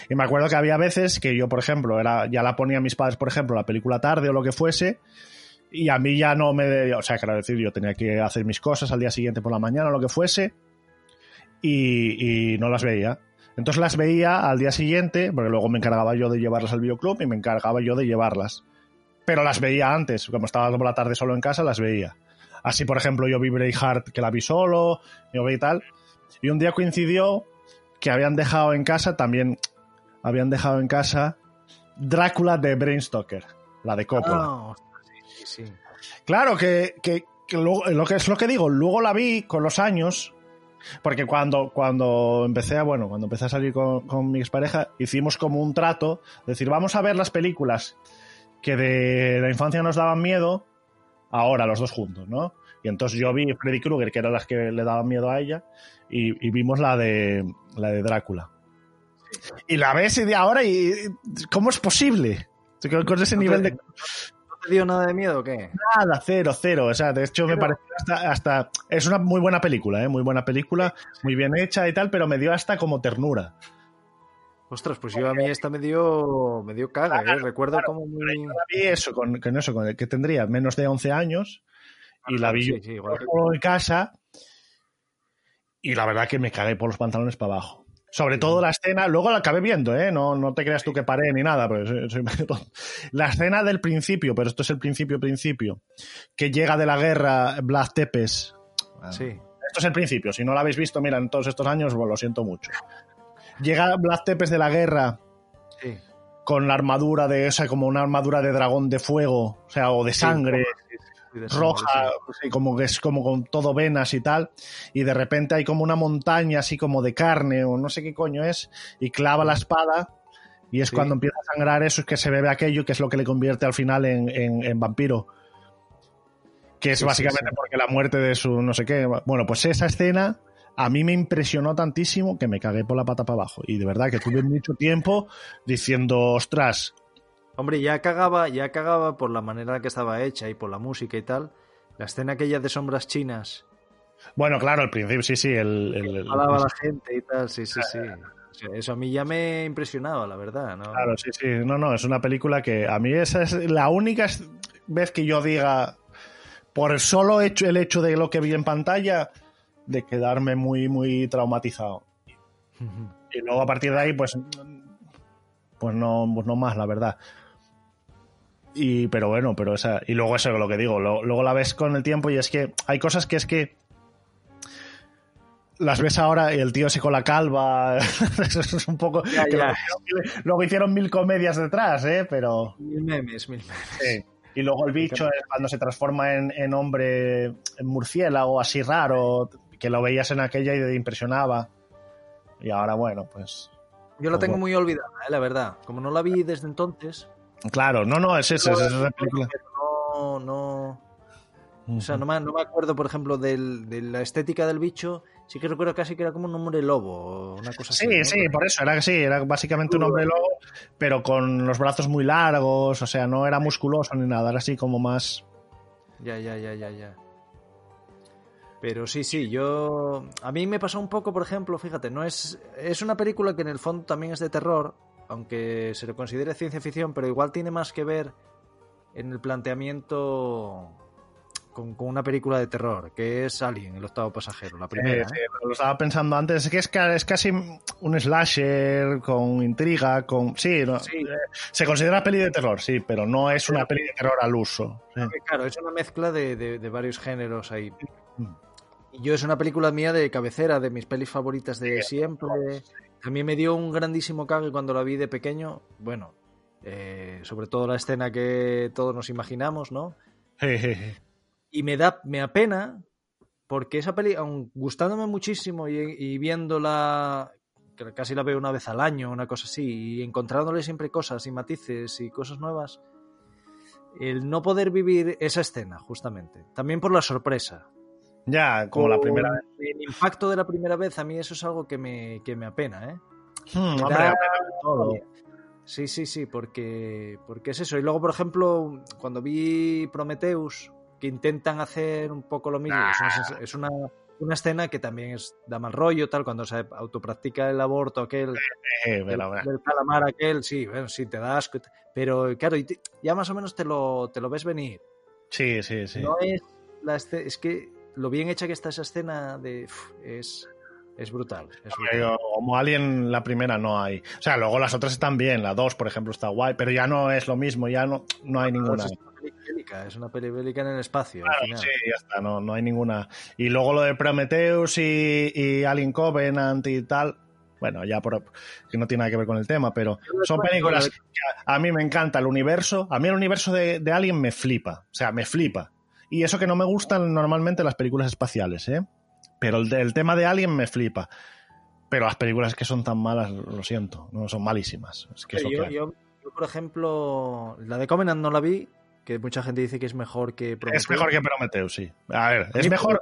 Y me acuerdo que había veces que yo, por ejemplo, era, ya la ponía a mis padres, por ejemplo, la película tarde o lo que fuese, y a mí ya no me. O sea, quiero decir, yo tenía que hacer mis cosas al día siguiente por la mañana o lo que fuese, y, y no las veía. Entonces las veía al día siguiente, porque luego me encargaba yo de llevarlas al videoclub y me encargaba yo de llevarlas. Pero las veía antes, como estaba por la tarde solo en casa, las veía. Así, por ejemplo, yo vi Braveheart, que la vi solo, yo vi tal. Y un día coincidió que habían dejado en casa también, habían dejado en casa Drácula de Brain Stoker, la de Coppola. Ah, sí, sí, sí. Claro que, que, lo que es lo que digo, luego la vi con los años, porque cuando, cuando empecé a, bueno, cuando empecé a salir con, con mi expareja, hicimos como un trato, decir, vamos a ver las películas que de la infancia nos daban miedo, ahora los dos juntos, ¿no? Y entonces yo vi Freddy Krueger, que eran las que le daban miedo a ella, y, y vimos la de la de Drácula. Y la ves y de ahora y ¿cómo es posible? Con con ese ¿No te- nivel de ¿No te dio nada de miedo o qué? Nada, cero, cero. O sea, de hecho me pareció hasta, hasta... Es una muy buena película, ¿eh? Muy buena película, muy bien hecha y tal, pero me dio hasta como ternura. Ostras, pues yo a mí esta me dio, me dio caga, ¿eh? Recuerdo como muy... La vi eso, con, con eso, con el que tendría menos de 11 años, y la vi Sí, casa, y la verdad que me cagué por los pantalones para abajo. Sobre todo la escena, luego la acabé viendo, ¿eh? No, no te creas tú que paré ni nada, pero soy- soy. La escena del principio, pero esto es el principio, principio, que llega de la guerra Blas Tepes. Sí. Esto es el principio. Si no lo habéis visto, mira, en todos estos años, bueno, lo siento mucho. Llega Blas Tepes de la guerra Sí. con la armadura de esa, como una armadura de dragón de fuego, o sea, o de sangre Sí, de sangre, roja, sí. sí, como que es como con todo venas y tal, y de repente hay como una montaña así como de carne o no sé qué coño es, y clava la espada. Y es Sí. cuando empieza a sangrar eso, es que se bebe aquello, que es lo que le convierte al final en, en- en vampiro. Que es sí, básicamente sí. porque la muerte de su no sé qué. Bueno, pues esa escena a mí me impresionó tantísimo que me cagué por la pata para abajo. Y de verdad que tuve mucho tiempo diciendo, ostras, Hombre, ya cagaba, ya cagaba por la manera en que estaba hecha y por la música y tal. La escena aquella de sombras chinas, bueno, claro, al principio sí, sí, el, el- a la gente y tal, sí, sí, sí. O sea, eso a mí ya me impresionaba, la verdad, ¿no? Claro, sí, sí. No, no, es una película que a mí esa es la única vez que yo diga, por el solo hecho, el hecho de lo que vi en pantalla, de quedarme muy, muy traumatizado. Y luego a partir de ahí, pues, pues no, pues no más, la verdad. Y, pero bueno, pero esa, y luego eso es lo que digo, lo- luego la ves con el tiempo y es que hay cosas que es que las ves ahora y el tío así con la calva, eso es un poco... Ya, que ya. Luego, hicieron, luego hicieron mil comedias detrás, ¿eh? Pero... Mil memes, mil memes. sí. Y luego el bicho es cuando se transforma en, en hombre, en murciélago así raro, que lo veías en aquella y te impresionaba. Y ahora, bueno, pues... Yo la Pues tengo muy olvidada, ¿eh? la verdad. Como no la vi desde entonces, Claro, no, no, es esa, es esa película. no, no, o sea, no me, no me acuerdo, por ejemplo, del- de la estética del bicho. Sí que recuerdo casi que era como un hombre lobo o una cosa así. Sí, sí, por eso, era sí, era básicamente un hombre lobo, pero con los brazos muy largos, o sea, no era musculoso ni nada, era así como más... Ya, ya, ya, ya, ya. Pero sí, sí, yo... A mí me pasó un poco, por ejemplo, fíjate, no es... Es una película que en el fondo también es de terror, aunque se le considere ciencia ficción, pero igual tiene más que ver en el planteamiento con, con una película de terror, que es Alien, el octavo pasajero, la primera. Eh, sí, ¿eh? lo estaba pensando antes, es que es, es casi un slasher con intriga, con... Sí, no, Sí. eh, se considera peli de terror, sí, pero no es una peli de terror al uso. Claro, es una mezcla de, de- de varios géneros ahí. Mm. Y yo es una película mía de cabecera, de mis pelis favoritas de siempre. A mí me dio un grandísimo cague cuando la vi de pequeño. Bueno, eh, sobre todo la escena que todos nos imaginamos, ¿no? Y me da, me apena porque esa peli, aun gustándome muchísimo y, y viéndola, casi la veo una vez al año, una cosa así, y encontrándole siempre cosas y matices y cosas nuevas, el no poder vivir esa escena, justamente. También por la sorpresa. Ya, como la primera vez. El impacto de la primera vez, a mí eso es algo que me, que me apena, ¿eh? Hmm, Me hombre, da- apena de todo. Sí, sí, sí, porque, porque es eso. Y luego, por ejemplo, cuando vi Prometheus, que intentan hacer un poco lo mismo, es una, es una, una escena que también es, da mal rollo, tal, cuando se autopractica el aborto, aquel, Eh, pero, bueno. del calamar aquel, sí, bueno, sí, te da asco. Pero claro, y te- ya más o menos te lo, te lo ves venir. Sí, sí, sí. No es la esce- es que lo bien hecha que está esa escena de es, es brutal. es brutal. Como Alien, la primera no hay. O sea, luego las otras están bien. La 2, por ejemplo, está guay, pero ya no es lo mismo, ya no, no hay ninguna. Es una peli bélica, es una peli bélica en el espacio. Claro, al final. sí, ya está, no, no hay ninguna. Y luego lo de Prometheus y, y Alien Covenant y tal. Bueno, ya por, que no tiene nada que ver con el tema, pero son películas que a mí me encanta el universo. A mí el universo de, de Alien me flipa. O sea, me flipa. Y eso que no me gustan normalmente las películas espaciales, ¿eh? Pero el, el tema de Alien me flipa. Pero las películas que son tan malas, lo siento, no son malísimas. Es que es lo yo, que yo- yo, por ejemplo, la de Covenant no la vi, que mucha gente dice que es mejor que Es Prometheus. mejor que Prometheus, sí. A ver, es mejor.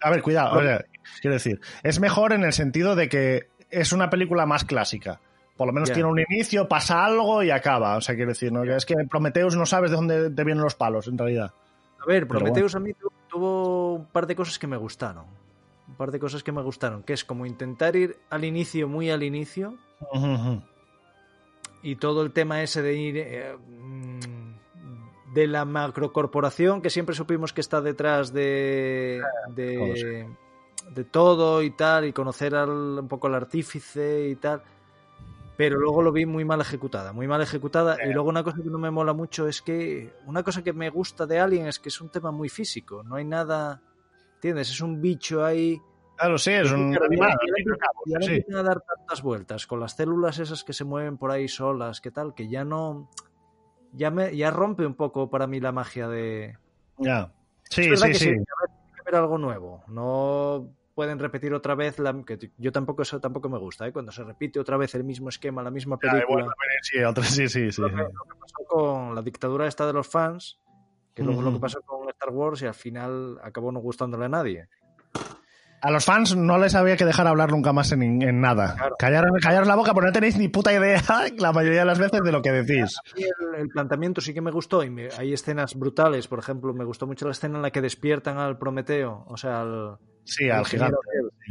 A ver, cuidado. a ver, quiero decir, es mejor en el sentido de que es una película más clásica. Por lo menos tiene un inicio, pasa algo y acaba. O sea, quiero decir, ¿no? Que es que Prometheus no sabes de dónde te vienen los palos, en realidad. A ver, Prometheus a mí tu- tuvo un par de cosas que me gustaron. Un par de cosas que me gustaron, que es como intentar ir al inicio, muy al inicio, y todo el tema ese de ir eh, mm, de la macrocorporación que siempre supimos que está detrás de, de, de todo y tal, y conocer al, un poco al artífice y tal. Pero luego lo vi muy mal ejecutada, muy mal ejecutada. Y luego una cosa que no me mola mucho es que una cosa que me gusta de Alien es que es un tema muy físico. No hay nada, ¿entiendes? Es un bicho ahí. Claro, sí, es un animal. y ahora sí. a dar tantas vueltas con las células esas que se mueven por ahí solas, que tal, que ya no. Ya, me, ya rompe un poco para mí la magia de. Ya. Sí, es verdad sí, que sí. tiene que haber algo nuevo. No pueden repetir otra vez la. Que yo tampoco eso tampoco me gusta, ¿eh? Cuando se repite otra vez el mismo esquema, la misma Ya, película. igual, sí, otra- sí, sí, sí. lo, que, lo que pasó con la dictadura esta de los fans, que luego lo que pasó con Star Wars y al final acabó no gustándole a nadie. A los fans no les había que dejar hablar nunca más en, en nada. Claro. Callaros, callaros la boca porque no tenéis ni puta idea la mayoría de las veces de lo que decís. El, el planteamiento sí que me gustó y me- hay escenas brutales. Por ejemplo, me gustó mucho la escena en la que despiertan al Prometeo, o sea, al, Sí, al gigante.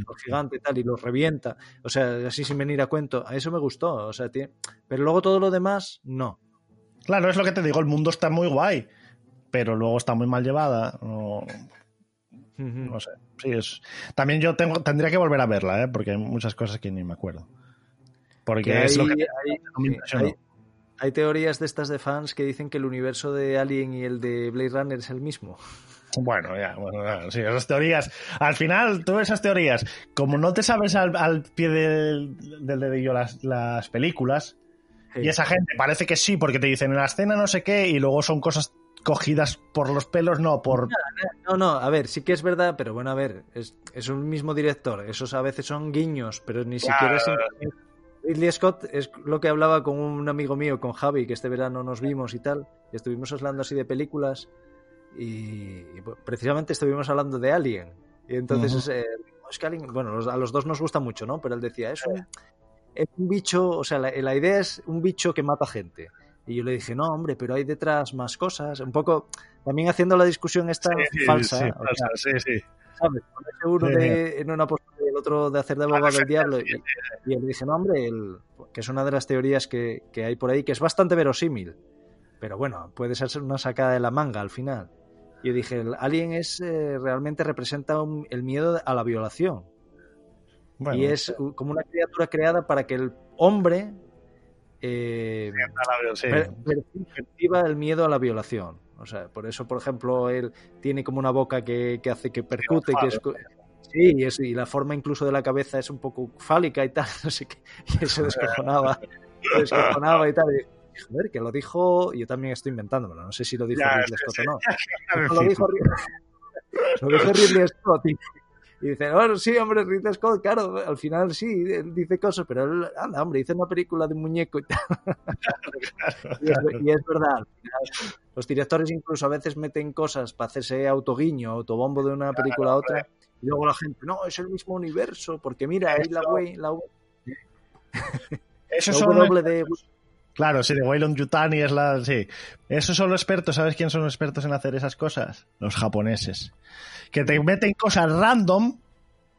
al gigante y tal, y los revienta. O sea, así sin venir a cuento. A eso me gustó. O sea, tiene- pero luego todo lo demás, no. Claro, es lo que te digo, el mundo está muy guay, pero luego está muy mal llevada. No, no sé. Sí, es... También yo tengo, tendría que volver a verla, ¿eh? porque hay muchas cosas que ni me acuerdo. Porque Que es lo que hay- no me sí, impresionó. hay- hay teorías de estas de fans que dicen que el universo de Alien y el de Blade Runner es el mismo. Bueno, ya, bueno, ya, sí, esas teorías. Al final, todas esas teorías, como no te sabes al, al pie del, del dedillo las, las películas, y esa gente parece que sí, porque te dicen en la escena no sé qué, y luego son cosas cogidas por los pelos, no, por... No, no, a ver, sí que es verdad, pero bueno, a ver, es, es un mismo director. Esos a veces son guiños, pero ni siquiera es. Ridley Scott es lo que hablaba con un amigo mío, con Javi, que este verano nos vimos y tal. Y estuvimos hablando así de películas. Y, y, pues, precisamente estuvimos hablando de Alien. Y entonces eh, es que Alien, bueno, a los dos nos gusta mucho, ¿no? Pero él decía, es un, es un bicho, o sea, la, la idea es un bicho que mata gente. Y yo le dije, no, hombre, pero hay detrás más cosas. Un poco, también haciendo la discusión esta Sí, falsa. sí, o sea, falsa, sí, sí. ¿sabes? Ponerse uno Sí. de, en una postura y el otro de hacer de abogado del diablo. sí, Y, y yo le dije, no, hombre, el- que es una de las teorías que, que hay por ahí, que es bastante verosímil. Pero bueno, puede ser una sacada de la manga al final. Yo dije, el Alien es eh, realmente representa un- el miedo a la violación. Bueno, y es uh, como una criatura creada para que el hombre eh, sí. perciba el miedo a la violación. O sea, por eso, por ejemplo, él tiene como una boca que, que hace que percute, que es, sí, y, es- y la forma incluso de la cabeza es un poco fálica y tal, no sé qué, y se descojonaba, se descojonaba y tal. Y, joder, que lo dijo, yo también estoy inventándomelo, no sé si lo dijo Ya, Ridley Scott sí. o no. Lo dijo, lo dijo Ridley Scott y, y dice, bueno, sí, hombre, Ridley Scott, claro, al final sí, él dice cosas, pero él, anda, hombre, hizo una película de un muñeco y tal. Y es, y es verdad, al final, los directores incluso a veces meten cosas para hacerse autoguiño, autobombo de una película a otra, y luego la gente, no, es el mismo universo, porque mira, ahí la güey, la, Esos la son doble de... Claro, sí, de Waylon Yutani es la. Sí. Esos son los expertos. ¿Sabes quién son los expertos en hacer esas cosas? Los japoneses. Que te meten cosas random,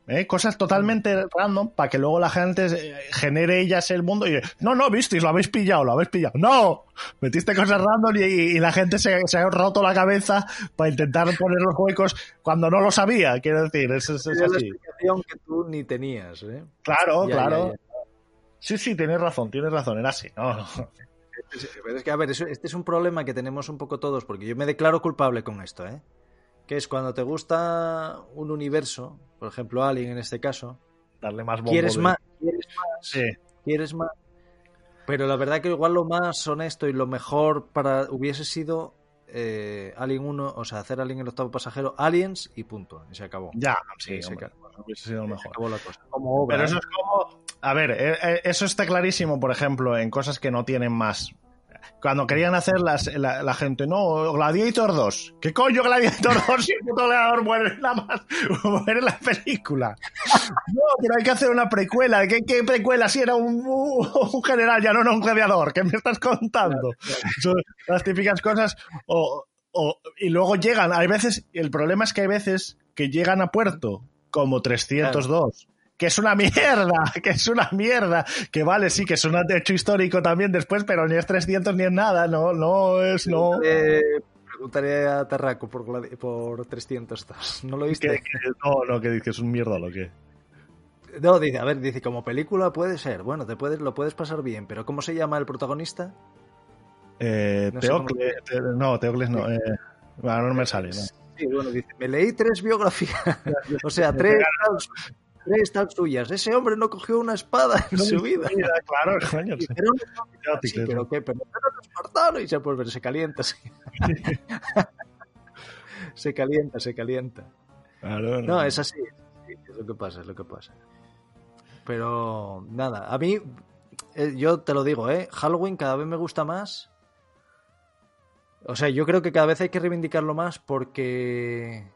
¿eh? cosas totalmente random, para que luego la gente eh, genere ellas el mundo y. No, no, visteis, lo habéis pillado, lo habéis pillado. ¡No! Metiste cosas random y, y la gente se, se ha roto la cabeza para intentar poner los huecos cuando no lo sabía. Quiero decir, eso, es- así. explicación que tú ni tenías, ¿eh? Claro, Ya, claro. ya, ya. Sí, sí, tienes razón, tienes razón, era así. No, no. Es que, a ver, este es un problema que tenemos un poco todos, porque yo me declaro culpable con esto, ¿eh? Que es cuando te gusta un universo, por ejemplo, Alien en este caso, darle más bombo quieres de- más, quieres más, Sí. quieres más. Pero la verdad que igual lo más honesto y lo mejor para hubiese sido eh, Alien 1, o sea, hacer Alien el octavo pasajero, Aliens y punto, y se acabó. Ya, sí, pues hubiese sido Se mejor. acabó la cosa. Como obra, Pero eso ¿eh? es como. A ver, eh, eh, eso está clarísimo, por ejemplo, en cosas que no tienen más. Cuando querían hacer las, la, la gente, no, Gladiator 2. ¿Qué coño Gladiator 2 si el puto gladiador muere nada más? Muere en la película. No, pero hay que hacer una precuela. ¿Qué, qué precuela si era un, un general, ya no, no un gladiador? ¿Qué me estás contando? Son las típicas cosas. O, o- y luego llegan, hay veces, el problema es que hay veces que llegan a puerto, como 302, que es una mierda, que es una mierda, que vale, sí, que es un hecho histórico también después, pero ni es 300 ni es nada, no, no es, no. Eh, preguntaré a Terraco por, por 302. ¿No lo viste? no, no, que dices, es un mierda lo que. No, dice, a ver, dice, como película puede ser. Bueno, te puedes, lo puedes pasar bien, pero ¿cómo se llama el protagonista? Eh, No Teocles, te- no, Teocles no, eh, bueno, no me sale, ¿no? Sí, bueno, dice, me leí tres biografías. o sea, tres tres tal suyas. Ese hombre no cogió una espada en su vida. Claro, coño, sí. Dice, "Era un- Sí, Teocles, pero qué, pero espartano y se vuelve, se calienta. Se, se calienta, se calienta. claro, No, es así. sí, es lo que pasa, es lo que pasa. Pero nada, a mí, eh, yo te lo digo, ¿eh? Halloween cada vez me gusta más. O sea, yo creo que cada vez hay que reivindicarlo más porque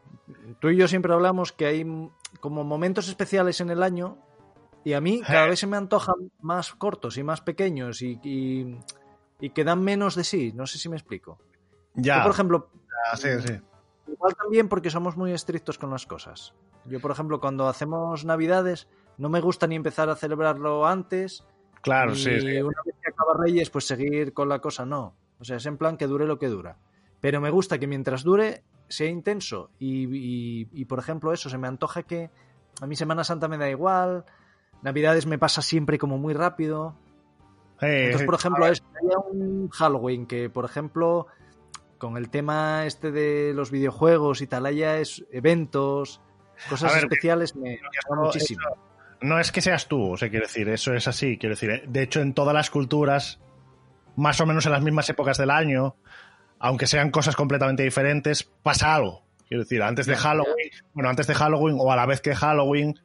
tú y yo siempre hablamos que hay como momentos especiales en el año y a mí cada Eh. vez se me antojan más cortos y más pequeños y, y, y que dan menos de sí. No sé si me explico. Ya, Yo, por ejemplo, ya, sí, sí. Igual también porque somos muy estrictos con las cosas. Yo, por ejemplo, cuando hacemos Navidades, no me gusta ni empezar a celebrarlo antes. Claro, sí, sí. una vez que acaba Reyes, pues seguir con la cosa, no. O sea, es en plan que dure lo que dura. Pero me gusta que mientras dure sea intenso. Y, y- y, por ejemplo, eso, se me antoja que a mí Semana Santa me da igual. Navidades me pasa siempre como muy rápido. Eh, Entonces, por ejemplo, es haya un Halloween que, por ejemplo, con el tema este de los videojuegos y tal, haya es- eventos, cosas ver, especiales, me gusta muchísimo. no es que seas tú, o sea, quiero decir, eso es así, quiero decir, eh, de hecho en todas las culturas, más o menos en las mismas épocas del año, aunque sean cosas completamente diferentes, pasa algo. Quiero decir, antes de Halloween, bueno, antes de Halloween o a la vez que Halloween,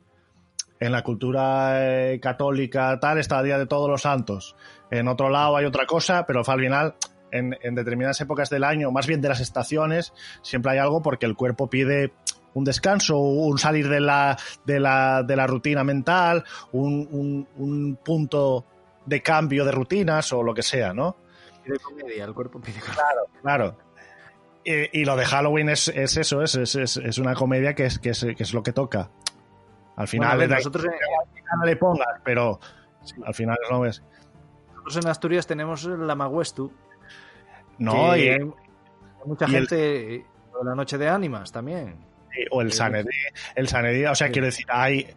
en la cultura eh, católica tal está el Día de Todos los Santos. En otro lado hay otra cosa, pero al final, en, en determinadas épocas del año, más bien de las estaciones, siempre hay algo porque el cuerpo pide un descanso, un salir de la, de la, de la rutina mental, un, un- un punto de cambio de rutinas o lo que sea, ¿no? Pide comedia, el cuerpo pide comedia. Claro. Y, y lo de Halloween es, es eso, es, es, es- una comedia que es, que, es, que es lo que toca. Al final Bueno, nosotros, en, no le pongas, pero al final no ves. nosotros en Asturias tenemos la Maguestu. No, y, hay mucha y el- gente. eh, La noche de ánimas también. o el Sanedí, el Sanedí, o sea, Sí. quiero decir, hay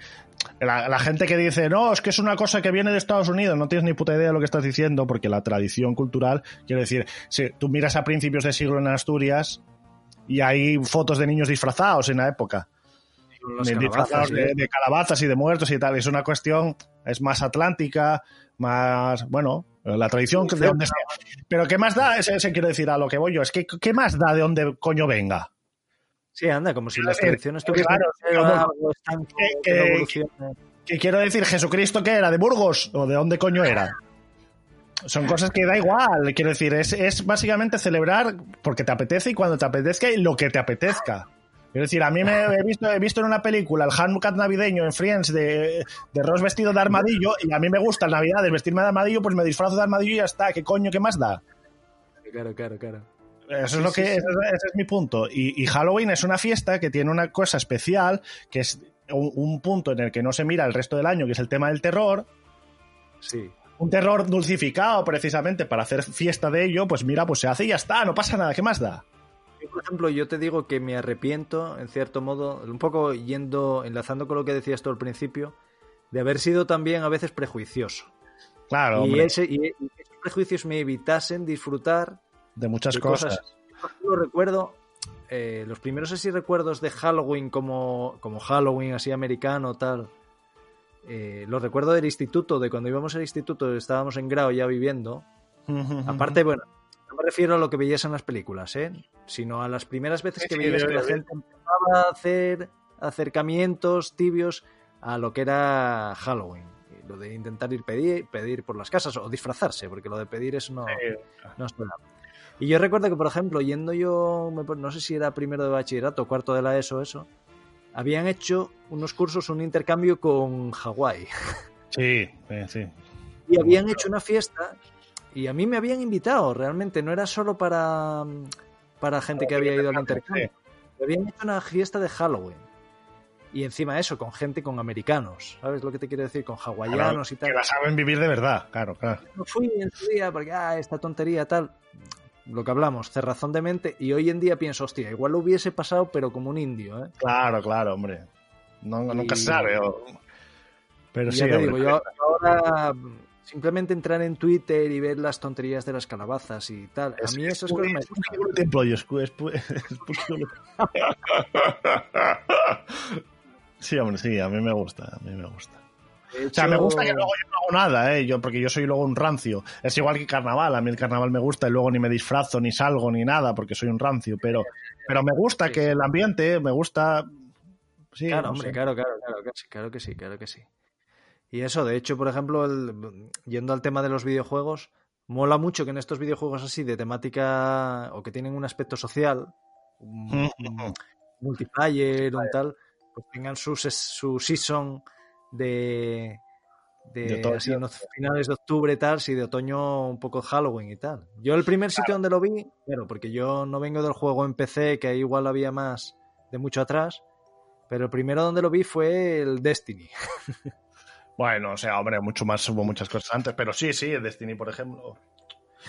la, la gente que dice, no, es que es una cosa que viene de Estados Unidos, no tienes ni puta idea de lo que estás diciendo, porque la tradición cultural, quiero decir, si tú miras a principios de siglo en Asturias y hay fotos de niños disfrazados en la época. De, calabazas, disfrazados ¿eh? de, de calabazas y de muertos y tal. Es una cuestión, es más atlántica, más, bueno, la tradición de donde sea. Pero ¿qué más da? Ese, ese quiero decir a lo que voy yo. Es que, ¿qué más da de donde coño venga? Sí, anda, como si las tradiciones tuviesen claro, que que- que que- evolucione. ¿Qué quiero decir? ¿Jesucristo qué era? ¿De Burgos? ¿O de dónde coño era? Son cosas que da igual. Quiero decir, es, es básicamente celebrar porque te apetece y cuando te apetezca y lo que te apetezca. Quiero decir, a mí me he visto, he visto en una película el Hanukkah navideño en Friends de, de Ross vestido de armadillo y a mí me gusta en Navidades vestirme de armadillo, pues me disfrazo de armadillo y ya está. ¿Qué coño, qué más da? Claro, claro, claro. Eso Sí, es lo que sí. Ese, es, ese es mi punto. Y, y Halloween es una fiesta que tiene una cosa especial, que es un, un punto en el que no se mira el resto del año, que es el tema del terror. Sí. Un terror dulcificado precisamente para hacer fiesta de ello, pues mira, pues se hace y ya está, no pasa nada, ¿qué más da? Por ejemplo, yo te digo que me arrepiento, en cierto modo, un poco yendo, enlazando con lo que decías tú al principio, de haber sido también a veces prejuicioso. Claro, y, ese, y, y eso prejuicios me evitasen disfrutar de muchas de cosas. Lo recuerdo, eh, los primeros así recuerdos de Halloween como, como Halloween así americano, tal. eh, los recuerdo del instituto, de cuando íbamos al instituto, estábamos en grado ya viviendo. Aparte, bueno, no me refiero a lo que veías en las películas, ¿eh? sino a las primeras veces Sí, que sí, veías que la gente empezaba a hacer acercamientos tibios a lo que era Halloween. Lo de intentar ir pedir, pedir por las casas o disfrazarse, porque lo de pedir eso no, no es verdad. Y yo recuerdo que, por ejemplo, yendo yo, no sé si era primero de bachillerato cuarto de la ESO, eso, habían hecho unos cursos, un intercambio con Hawái. Sí, sí, sí. Y habían hecho una fiesta y a mí me habían invitado, realmente, no era solo para, para gente que había ido al intercambio. Habían hecho una fiesta de Halloween. Y encima eso, con gente, con americanos, ¿sabes lo que te quiero decir? Con hawaianos y tal. Que la saben vivir de verdad, claro, claro. no fui en su día porque, ah, esta tontería, tal. Lo que hablamos, cerrazón de mente. Y hoy en día pienso, hostia, igual lo hubiese pasado, pero como un indio, ¿eh? Claro, claro, hombre. No, Nunca se sabe. o- Pero sí, ya te digo, yo ahora simplemente entrar en Twitter y ver las tonterías de las calabazas y tal. Es- a mí es esas muy- cosas me es Culo Templo, es- es- es Sí, hombre, sí, a mí me gusta, a mí me gusta. O sea, me gusta que luego yo no hago nada, ¿eh? Yo, porque yo soy luego un rancio. Es igual que carnaval. A mí el carnaval me gusta y luego ni me disfrazo, ni salgo, ni nada, porque soy un rancio. Pero, pero me gusta que el ambiente, me gusta. Sí, Claro, no hombre, sé. claro, claro, claro que sí, claro que sí, claro que sí. Y eso, de hecho, por ejemplo, el- yendo al tema de los videojuegos, mola mucho que en estos videojuegos así de temática o que tienen un aspecto social, un, un multiplayer, un tal, pues tengan su, su season de, de, De así, en finales de octubre tal, sí, de otoño un poco Halloween y tal. Yo el primer sitio donde lo vi, claro, porque yo no vengo del juego en PC, que ahí igual había más de mucho atrás, pero el primero donde lo vi fue el Destiny. Bueno, o sea, hombre, mucho más, hubo muchas cosas antes. Pero sí, sí, el Destiny, por ejemplo.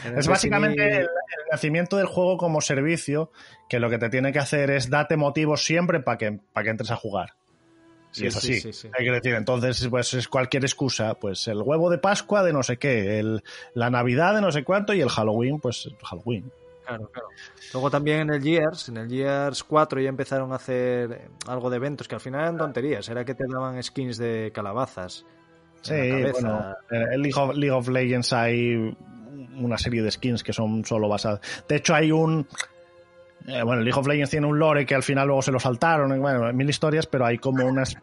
El Es Destiny- básicamente el, el nacimiento del juego como servicio, que lo que te tiene que hacer es darte motivos siempre para que, para que entres a jugar. Sí, y es sí, así. sí, sí. Hay que decir, entonces, pues es cualquier excusa, pues el huevo de Pascua de no sé qué, el, la Navidad de no sé cuánto y el Halloween, pues Halloween. Claro, claro. Luego también en el Gears, en el Gears 4 ya empezaron a hacer algo de eventos que al final eran tonterías, era que te daban skins de calabazas. Sí, bueno, en el League of, League of Legends hay una serie de skins que son solo basadas. De hecho, hay un. Eh, bueno, League of Legends tiene un lore que al final luego se lo saltaron, y bueno, mil historias, pero hay como unas.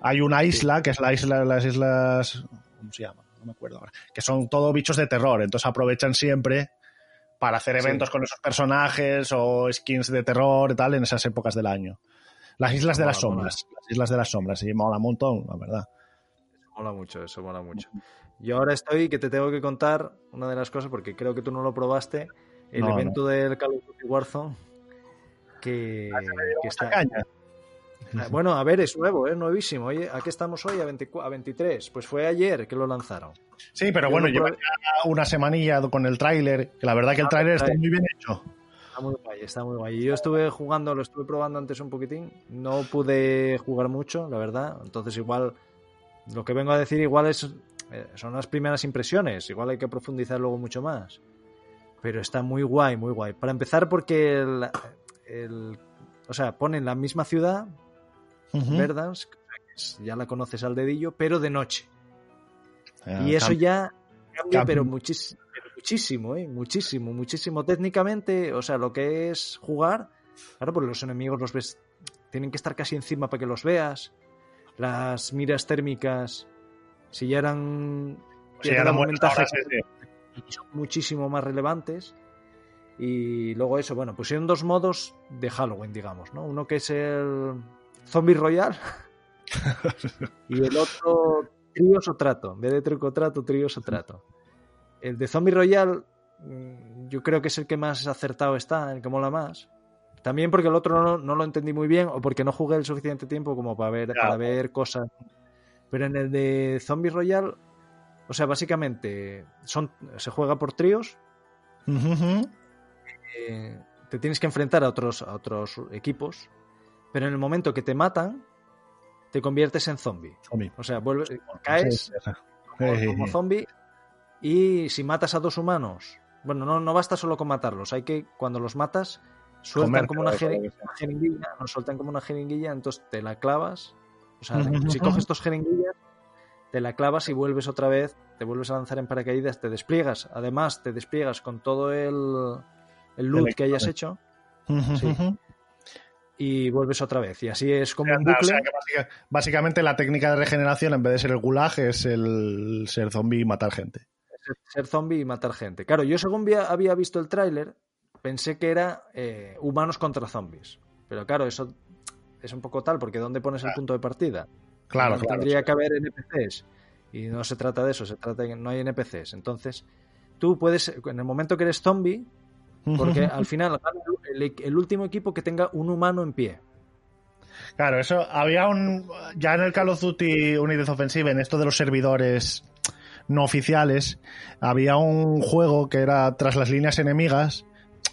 Hay una isla, que es la isla, las islas. ¿Cómo se llama? No me acuerdo ahora. Que son todo bichos de terror, entonces aprovechan siempre para hacer Sí. eventos con esos personajes o skins de terror y tal en esas épocas del año. Las islas de Mola, las sombras. Las islas de las sombras, sí, mola un montón, la verdad. Mola mucho, eso mola mucho. Yo ahora estoy que te tengo que contar una de las cosas, porque creo que tú no lo probaste, el No, evento del Call of Duty Warzone, que, que está... Caña. Ah, Bueno, a ver, es nuevo, es nuevísimo. Oye, aquí estamos hoy a, 24 a 23. Pues fue ayer que lo lanzaron. Sí, pero Yo bueno, lleva probé. una semanilla con el tráiler, que la verdad que el Ah, tráiler está muy bien hecho. Está muy guay, está muy guay. Yo estuve jugando, lo estuve probando antes un poquitín. No pude jugar mucho, la verdad. Entonces igual, lo que vengo a decir igual es, eh, son las primeras impresiones. Igual hay que profundizar luego mucho más. Pero está muy guay, muy guay. Para empezar porque el, el- o sea, ponen la misma ciudad, es- ya la conoces al dedillo, pero de noche. Ah, Y eso ya cambia, pero, pero muchísimo, ¿eh? Muchísimo, muchísimo. Técnicamente, o sea, lo que es jugar, claro, pues los enemigos los ves, tienen que estar casi encima para que los veas. Las miras térmicas, si ya eran, Sí, ya te ahora son muchísimo más relevantes. Y luego eso, bueno, pusieron dos modos de Halloween, digamos, ¿no? Uno que es el Zombie Royal y el otro tríos o trato. En vez de truco trato, tríos o trato. El de Zombie Royal mm, yo creo que es el que más acertado está, el que mola más. También porque el otro no, no lo entendí muy bien o porque no jugué el suficiente tiempo como para ver, para ver cosas. Pero en el de Zombie Royal, o sea, básicamente son, se juega por tríos eh, te tienes que enfrentar a otros, a otros equipos, pero en el momento que te matan, te conviertes en zombie. Zombie. O sea, vuelves, caes como, zombie Y si matas a dos humanos, bueno, no, no basta solo con matarlos, hay que, cuando los matas, sueltan como una, jeringuilla, una jeringuilla, nos sueltan como una jeringuilla, entonces te la clavas. O sea, si coges dos jeringuillas, te la clavas y vuelves otra vez, te vuelves a lanzar en paracaídas, te despliegas, además te despliegas con todo el, el loot El que hayas hecho Sí. y vuelves otra vez. Y así es como un o sea que básica- básicamente la técnica de regeneración, en vez de ser el gulag, es el ser zombie y matar gente. ser, ser zombie y matar gente. Claro, yo según había visto el tráiler, pensé que era eh, humanos contra zombies. Pero claro, eso es un poco tal, porque ¿dónde pones el punto de partida? Claro. Tendría que haber NPCs. Y no se trata de eso, se trata de que no hay NPCs. Entonces, tú puedes, en el momento que eres zombie, porque al final el, el último equipo que tenga un humano en pie. Claro, eso había un. Ya en el Call of Duty United Offensive, en esto de los servidores no oficiales, había un juego que era tras las líneas enemigas,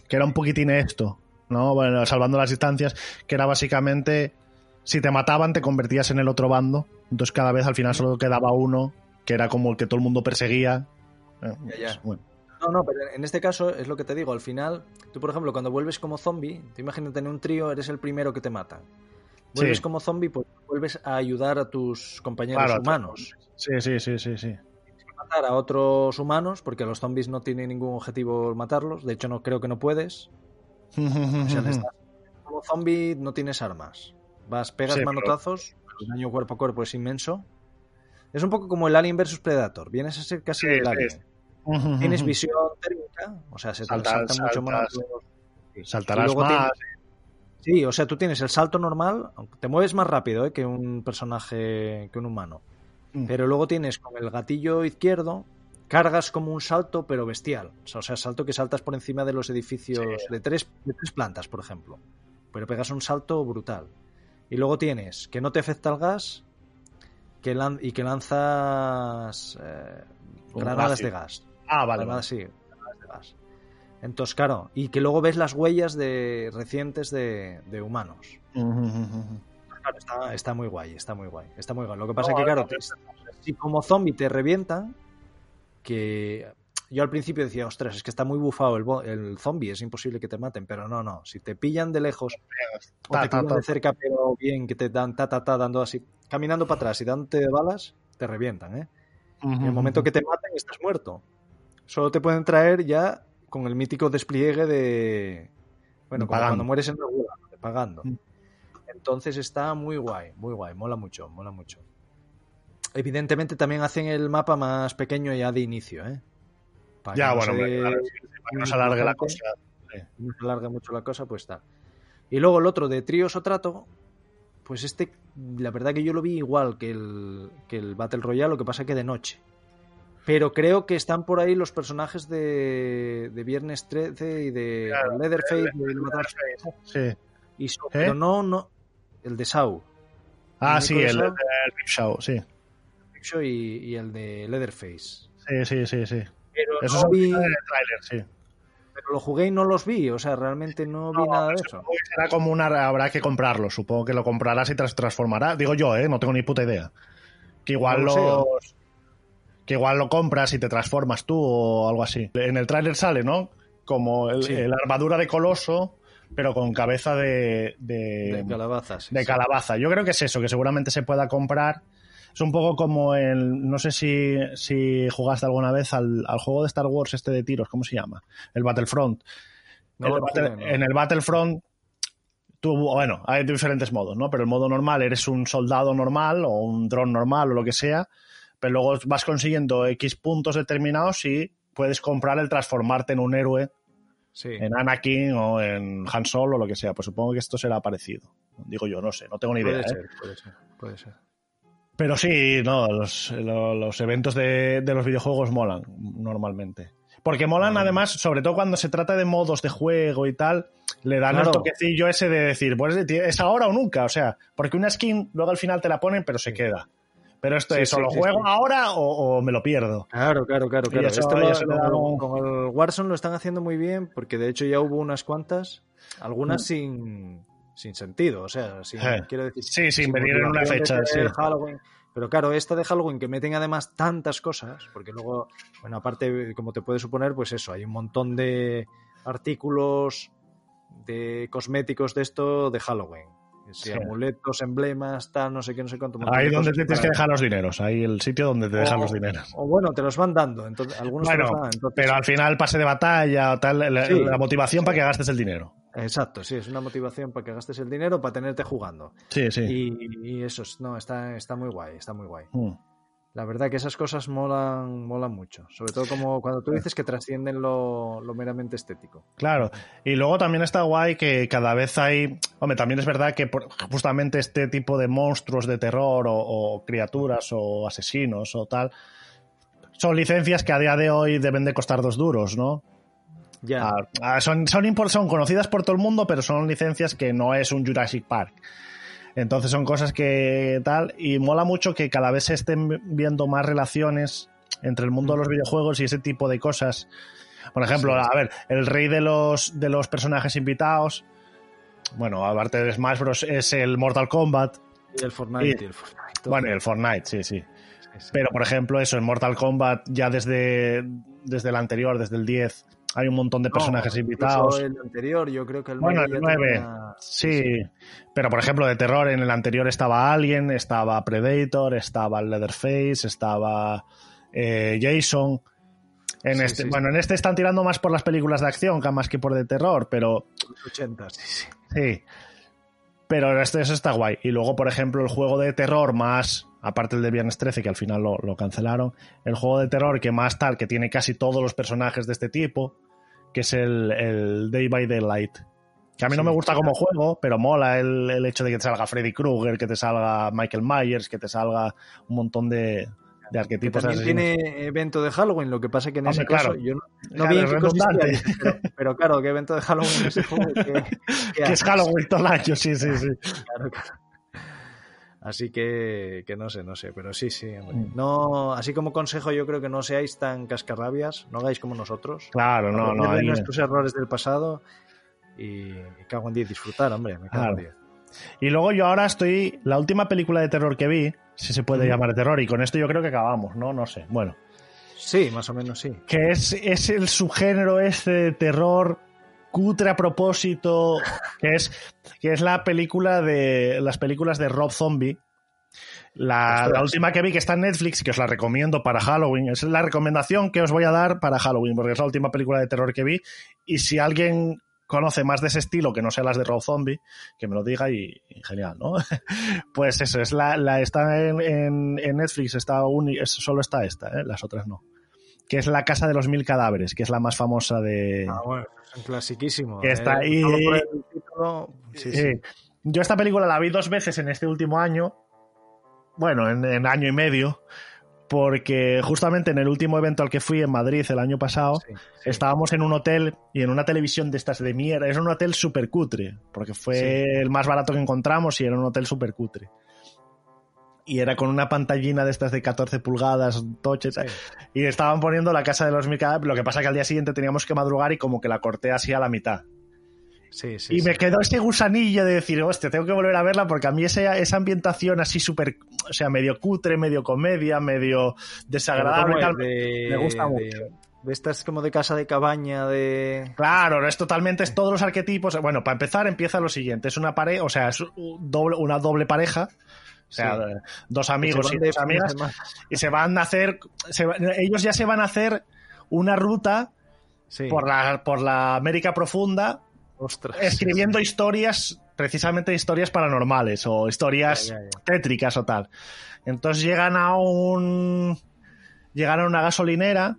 que era un poquitín esto, ¿no? Bueno, salvando las distancias, que era básicamente. Si te mataban, te convertías en el otro bando. Entonces cada vez al final solo quedaba uno, que era como el que todo el mundo perseguía. Eh, Ya, ya. pues, bueno. No, no, pero en este caso es lo que te digo. Al final, tú, por ejemplo, cuando vuelves como zombie, te imaginas tener un trío, eres el primero que te matan. Vuelves Sí. como zombie, pues vuelves a ayudar a tus compañeros Claro, humanos. Sí, sí, sí, sí, sí. Matar a otros humanos, porque los zombies no tienen ningún objetivo matarlos. De hecho, no creo que no puedes. O sea, como zombie no tienes armas. Vas, pegas Sí, pero- manotazos, el daño cuerpo a cuerpo es inmenso. Es un poco como el Alien versus Predator. Vienes a ser casi Sí, el sí. Alien. Tienes visión térmica, o sea, se saltan mucho más Saltarás más. Sí, o sea, tú tienes el salto normal, aunque te mueves más rápido ¿eh? que un personaje, que un humano. Mm. Pero luego tienes con el gatillo izquierdo, cargas como un salto, pero bestial. O sea, salto que saltas por encima de los edificios Sí. de, tres, de tres plantas, por ejemplo. Pero pegas un salto brutal. Y luego tienes que no te afecta el gas que lan- y que lanzas eh, granadas de gas. Ah, vale. Granadas, sí, granadas de gas. Entonces, claro, y que luego ves las huellas de recientes de, de humanos. Claro, está, está muy guay, está muy guay. Está muy guay. Lo que pasa No, es que, claro, te- si como zombie te revientan, que yo al principio decía, ostras, es que está muy bufado el, el zombie, es imposible que te maten, pero no, no. Si te pillan de lejos o Ta, te pillan ta. de cerca, pero bien, que te dan ta, ta, ta, dando así, caminando para atrás y dándote de balas, te revientan, ¿eh? En el momento que te maten, estás muerto. Solo te pueden traer ya con el mítico despliegue de. Bueno, como cuando mueres en regular, pagando. Mm. Entonces está muy guay, muy guay, mola mucho, mola mucho. Evidentemente también hacen el mapa más pequeño ya de inicio, ¿eh? Para Ya, que no bueno, se- hombre, claro, sí, para que no se alargue la cosa. no se alargue mucho la cosa, pues está. Y luego el otro de tríos o trato, pues este, la verdad que yo lo vi igual que el, que el Battle Royale, lo que pasa que de noche. Pero creo que están por ahí los personajes de, de Viernes 13 y de Claro, Leatherface, de Matar- Sí. y so- ¿Eh? pero no, no, el de Sau Ah, El sí, el, de el Rip Show, sí. y, y el de Leatherface. Sí, sí, sí, sí. Pero, Eso no vi- en el tráiler, sí. pero lo jugué y no los vi, o sea, realmente no vi nada de eso. Será como una... Habrá que comprarlo. Supongo que lo comprarás y te las transformará. Digo yo, ¿eh? No tengo ni puta idea. Que igual No lo los... Que igual lo compras y te transformas tú o algo así. En el tráiler sale, ¿no? Como el, Sí. el armadura de coloso, pero con cabeza de... De, De calabazas. sí, de sí. calabaza. Yo creo que es eso, que seguramente se pueda comprar. Es un poco como el. No sé si, si jugaste alguna vez al, al juego de Star Wars este de tiros, ¿cómo se llama? El Battlefront. No, El no Battle- jugué, no. En el Battlefront. Tú, bueno, hay diferentes modos, ¿no? Pero el modo normal eres un soldado normal o un dron normal o lo que sea, pero luego vas consiguiendo X puntos determinados y puedes comprar el transformarte en un héroe, Sí. en Anakin o en Han Solo o lo que sea. Pues supongo que esto será parecido. Digo yo, no sé, no tengo ni idea. Puede ¿eh? ser, puede ser, puede ser. Pero sí, no, los, lo- los eventos de, de los videojuegos molan normalmente. Porque molan Mm. además, sobre todo cuando se trata de modos de juego y tal, le dan el Claro. toquecillo ese de decir, pues es ahora o nunca, o sea, porque una skin luego al final te la ponen pero se queda. Pero esto Sí, es, o sí, lo sí, juego ahora o, o me lo pierdo. Claro, claro, claro. Claro. eso- Esto lo- con, el, con el Warzone lo están haciendo muy bien porque de hecho ya hubo unas cuantas, algunas sin, sin sentido, o sea, sin, Eh. quiero decir, Sí, sin venir en una fecha, sí. Halloween. Pero claro, esta de Halloween que meten además tantas cosas, porque luego, bueno, aparte, como te puedes suponer, pues eso, hay un montón de artículos de cosméticos de esto de Halloween. Sí, Sí. amuletos, emblemas, tal, no sé qué, no sé cuánto. Ahí de donde te tienes que dejar los dineros, ahí el sitio donde te dejan O- los dineros. O bueno, te los van dando, entonces algunos te Bueno, los dan. entonces- pero al final pase de batalla o tal, la, Sí. la motivación para que gastes el dinero. Exacto, sí, es una motivación para que gastes el dinero, para tenerte jugando. Sí, sí. Y, y eso, es- no, está, está muy guay, está muy guay. Mm. La verdad que esas cosas molan, molan mucho. Sobre todo como cuando tú dices que trascienden lo, lo meramente estético. Claro, y luego también está guay que cada vez hay, hombre, también es verdad que por- justamente este tipo de monstruos de terror o, o criaturas o asesinos o tal, son licencias que a día de hoy deben de costar dos duros, ¿no? Ya. Ah, ah, son, son, son conocidas por todo el mundo, pero son licencias que no es un Jurassic Park. Entonces son cosas que tal, y mola mucho que cada vez se estén viendo más relaciones entre el mundo de los videojuegos y ese tipo de cosas. Por ejemplo, Sí. a ver, el rey de los, de los personajes invitados, bueno, aparte de Smash Bros. es el Mortal Kombat, y el Fortnite, y- y el Fortnite. todo. bueno, el Fortnite, sí, sí. Sí, sí. Pero, por ejemplo, eso, en Mortal Kombat, ya desde, desde el anterior, desde el 10, hay un montón de No, personajes incluso invitados. El anterior, yo creo que el Bueno, 9 el ya 9, tenía- sí. Pero, por ejemplo, de terror, en el anterior estaba Alien, estaba Predator, estaba Leatherface, estaba eh, Jason. En Sí, este, sí, bueno, en este están tirando más por las películas de acción que más que por de terror, pero los 80, sí, sí. sí. Pero este, eso está guay. Y luego, por ejemplo, el juego de terror más, aparte el de Viernes 13, que al final lo, lo cancelaron, el juego de terror que más tal, que tiene casi todos los personajes de este tipo, que es el, el Day by Daylight. Que a mí no me gusta como juego, pero mola el, el hecho de que te salga Freddy Krueger, que te salga Michael Myers, que te salga un montón de, de Que arquetipos también asesinos. tiene evento de Halloween, lo que pasa que en Hombre, ese caso yo no, no Claro, vi en qué consistía, pero, pero claro, ¿qué evento de Halloween en ese juego? ¿Qué- qué Que es? Halloween todo el año, sí, sí, sí. Claro, claro. Así que, que no sé, no sé, pero sí, sí. hombre. Mm. No, así como consejo, yo creo que no seáis tan cascarrabias, no hagáis como nosotros. Claro, no, no. Ahí- nuestros errores del pasado y, y cago en 10 disfrutar, hombre. Me cago en Claro. 10. Y luego yo ahora estoy. La última película de terror que vi, si se puede llamar terror, y con esto yo creo que acabamos, ¿no? No sé. Bueno. Sí, más o menos sí. Que es, es el subgénero este de terror cutre a propósito. Que es, que es la película de. Las películas de Rob Zombie. La, última que vi que está en Netflix, que os la recomiendo para Halloween. Es la recomendación que os voy a dar para Halloween, porque es la última película de terror que vi. Y si alguien conoce más de ese estilo, que no sea las de Rob Zombie, que me lo diga y, y genial, ¿no? Pues eso, es la, la está en, en- en Netflix, está uni- es- solo está esta, ¿eh? las otras no. Que es La Casa de los Mil Cadáveres, que es la más famosa de. Ah, bueno, es clasiquísimo. Que está ¿eh? ahí- sí, sí. Sí. Yo esta película la vi dos veces en este último año. Bueno, en, en año y medio. Porque justamente en el último evento al que fui en Madrid el año pasado, estábamos en un hotel y en una televisión de estas de mierda. Es un hotel súper cutre, porque fue el más barato que encontramos y era un hotel súper cutre. Y era con una pantallina de estas de 14 pulgadas, toches. Sí. Y estaban poniendo la casa de los cadáveres. Lo que pasa que al día siguiente teníamos que madrugar y como que la corté así a la mitad. Sí, sí, y me quedó ese gusanillo de decir, hostia, tengo que volver a verla porque a mí esa, esa ambientación así súper, o sea, medio cutre, medio comedia, medio desagradable. me gusta mucho. De estas como de casa de cabaña, de... Claro, es totalmente, es todos los arquetipos. Bueno, para empezar empieza lo siguiente, es una pareja, o sea, es un doble, una doble pareja. O sea, Sí. dos amigos y dos amigas. Y se van a hacer, se ellos ya se van a hacer una ruta Sí. por la, por la América profunda Ostras. escribiendo historias, precisamente historias paranormales o historias Ya, ya, ya. tétricas o tal. Entonces llegan a un. Llegan a una gasolinera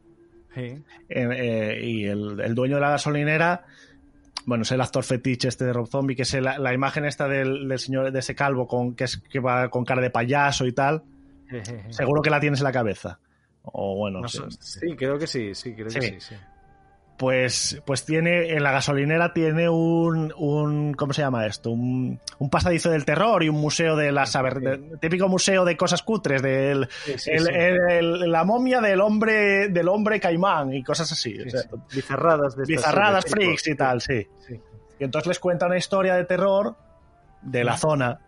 eh, eh, y el, el dueño de la gasolinera. Bueno, es el actor fetiche este de Rob Zombie, que es la imagen esta del, del señor, de ese calvo con, que, es, que va con cara de payaso y tal. Seguro que la tienes en la cabeza. O bueno, No sí. sé, sí, creo que sí, sí, creo que sí, sí. Pues, pues tiene, en la gasolinera tiene un, un ¿cómo se llama esto? Un, un pasadizo del terror y un museo de las, de- típico museo de cosas cutres, del, Sí, sí, el- sí. el- el- la momia del hombre, del hombre caimán y cosas así. O sea. Bizarradas de bizarradas, freaks y tal, sí. Y entonces les cuenta una historia de terror de la zona.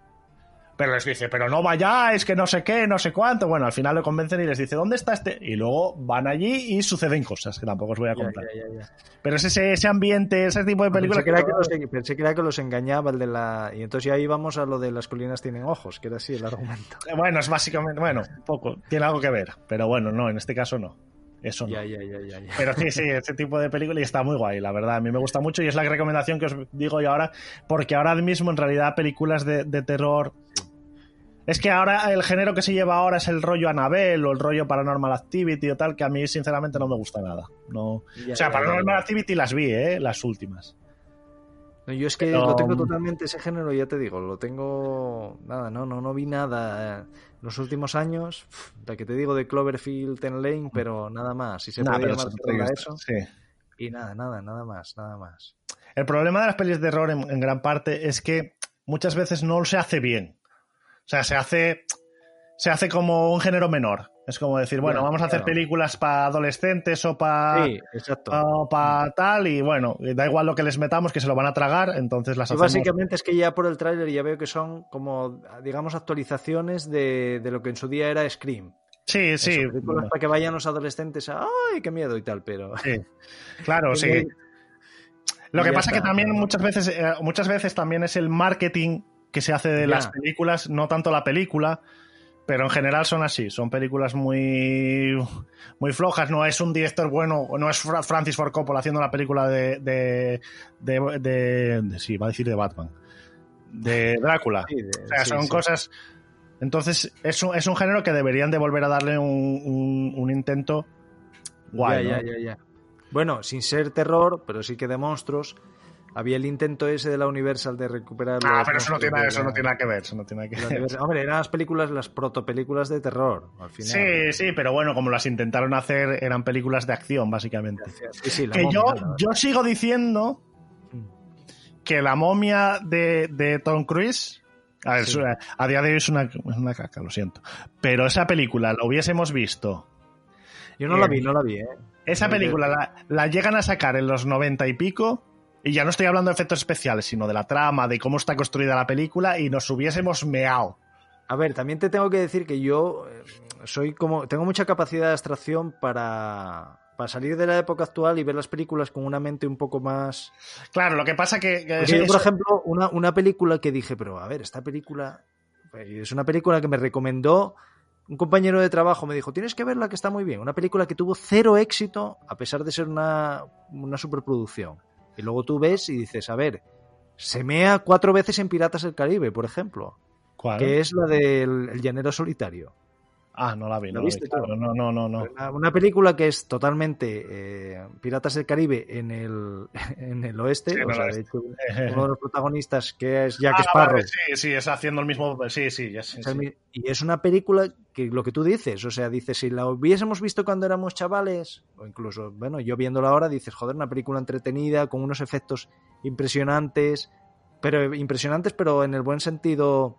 Pero les dice, pero no vayáis, que no sé qué, no sé cuánto. Bueno, al final lo convencen y les dice, ¿dónde está este? Y luego van allí y suceden cosas que tampoco os voy a contar. ya, ya, ya. Pero es ese, ese ambiente, ese tipo de películas Pensé que, era que los, pensé que era que los engañaba el de la. Y entonces ya íbamos a lo de las colinas tienen ojos, que era así el argumento. Bueno, es básicamente, bueno, poco, tiene algo que ver, pero bueno, no, en este caso no. Eso no. Ya, ya, ya, ya. ya. Pero sí, sí, ese tipo de película y está muy guay, la verdad. A mí me gusta mucho y es la recomendación que os digo yo ahora, porque ahora mismo en realidad películas de, de terror... Es que ahora el género que se lleva ahora es el rollo Annabelle o el rollo Paranormal Activity o tal, que a mí sinceramente no me gusta nada. No... Ya, o sea, ya, Paranormal ya, ya. Activity las vi, ¿eh? Las últimas. No, yo es que Pero- lo tengo totalmente ese género, ya te digo, lo tengo. Nada, no, no, no vi nada. eh, Los últimos años, la que te digo de Cloverfield Ten Lane, pero nada más. Si se Nah, puede llamar eso- eso. sí. Y nada, nada, nada más, nada más. El problema de las pelis de terror en, en gran parte es que muchas veces no se hace bien. O sea, se hace, se hace como un género menor. Es como decir, bueno, vamos a hacer claro. películas para adolescentes o para Sí, exacto. tal y bueno, da igual lo que les metamos que se lo van a tragar, entonces las Y hacemos. básicamente es que ya por el tráiler ya veo que son como, digamos, actualizaciones de, de lo que en su día era Scream. Sí, sí. Eso, películas para que vayan los adolescentes a ¡ay, qué miedo! y tal, pero... sí. Claro, sí. Lo que pasa está, que también muchas veces, eh, muchas veces también es el marketing que se hace de las películas, no tanto la película, pero en general son así, son películas muy, muy flojas, no es un director bueno, no es Fra- Francis Ford Coppola haciendo la película de, de, de, de- de- sí, va a decir de Batman, de Drácula. Sí, O sea, sí, son sí. cosas... Entonces, es un, es un género que deberían de volver a darle un, un- un intento guay, ya, ¿no? ya, ya, ya. Bueno, sin ser terror, pero sí que de monstruos. Había el intento ese de la Universal de recuperar. Ah, pero eso no, tiene, eso no tiene nada que ver, eso no tiene nada que ver. Hombre, eran las películas, las protopelículas de terror, al final. Sí, sí, pero bueno, como las intentaron hacer, eran películas de acción, básicamente. Sí, sí, la Que momia, yo, la- yo sigo diciendo que la momia de, de Tom Cruise. A, ver, Sí. a día de hoy es una, es una caca, lo siento. Pero esa película la hubiésemos visto. Yo no la eh, vi, no la vi, ¿eh? Esa película la, la llegan a sacar en los 90 y pico. Y ya no estoy hablando de efectos especiales, sino de la trama, de cómo está construida la película, y nos hubiésemos meado. A ver, también te tengo que decir que yo eh, soy como. Tengo mucha capacidad de abstracción para, para salir de la época actual y ver las películas con una mente un poco más. Claro, lo que pasa que. que yo, por ejemplo, una, una película que dije, pero a ver, esta película. eh, Es una película que me recomendó un compañero de trabajo, me dijo, tienes que verla que está muy bien. Una película que tuvo cero éxito a pesar de ser una, una superproducción. Y luego tú ves y dices, a ver, se mea cuatro veces en Piratas del Caribe, por ejemplo, ¿Cuál? que es la del El Llanero Solitario. Ah, no la vi, ¿La no viste claro, no, no, no, no. Una, una película que es totalmente eh, Piratas del Caribe en el, en el oeste. Sí, o sea, de hecho, uno de los protagonistas que es Jack Ah, Sparrow. vale, sí, sí, es haciendo el mismo. Sí, sí, ya sé, sí. Y es una película que lo que tú dices, o sea, dices, si la hubiésemos visto cuando éramos chavales, o incluso, bueno, yo viéndola ahora, dices, joder, una película entretenida, con unos efectos impresionantes, pero impresionantes, pero en el buen sentido,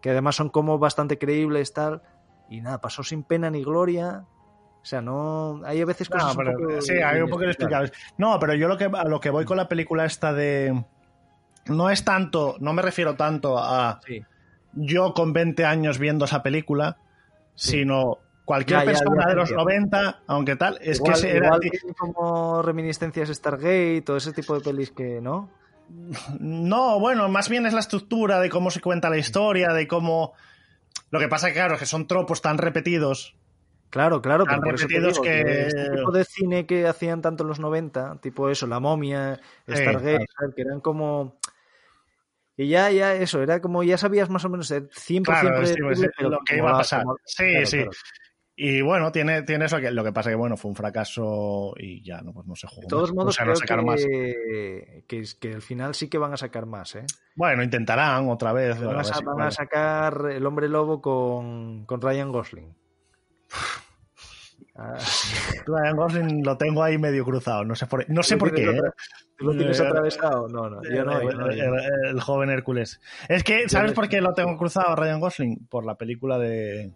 que además son como bastante creíbles, tal, y nada, pasó sin pena ni gloria. O sea, no. Hay a veces No, cosas. pero- un poco sí, hay un poco inexplicables. No, pero yo lo que, a lo que voy con la película esta de. No es tanto, no me refiero tanto a Sí. yo con 20 años viendo esa película, Sí. sino cualquier Ya, persona ya, de los entiendo. 90, aunque tal, es igual, que era. como reminiscencias Stargate, todo ese tipo de pelis que, ¿no? No, bueno, más bien es la estructura de cómo se cuenta la historia, de cómo. Lo que pasa que, claro, que son tropos tan repetidos. Claro, claro, Tan pero por eso te repetidos digo que- que este tipo de cine que hacían tanto en los 90, tipo eso, La Momia, Sí, Stargate, ¿sabes? que eran como... Y ya, ya, eso, era como, ya sabías más o menos, eh, 100% Claro, sí, predecible, pues, lo que iba a pasar. como- Sí, claro, sí. Y bueno, tiene, tiene eso que lo que pasa que bueno, fue un fracaso y ya no, pues no se jugó. De todos más. modos, O sea, no creo más. que, que, al final sí que van a sacar más, ¿eh? Bueno, intentarán otra vez. Van a si van sacar El Hombre Lobo con, con Ryan Gosling. Ah, Ryan Gosling lo tengo ahí medio cruzado, no sé por, no sé ¿Tú por qué. ¿eh? otra- ¿Tú lo tienes Eh, atravesado? No, no, yo no. yo no, el, yo no. el- el joven Hércules. Es que, ¿sabes por qué lo tengo cruzado Ryan Gosling? Por la película de,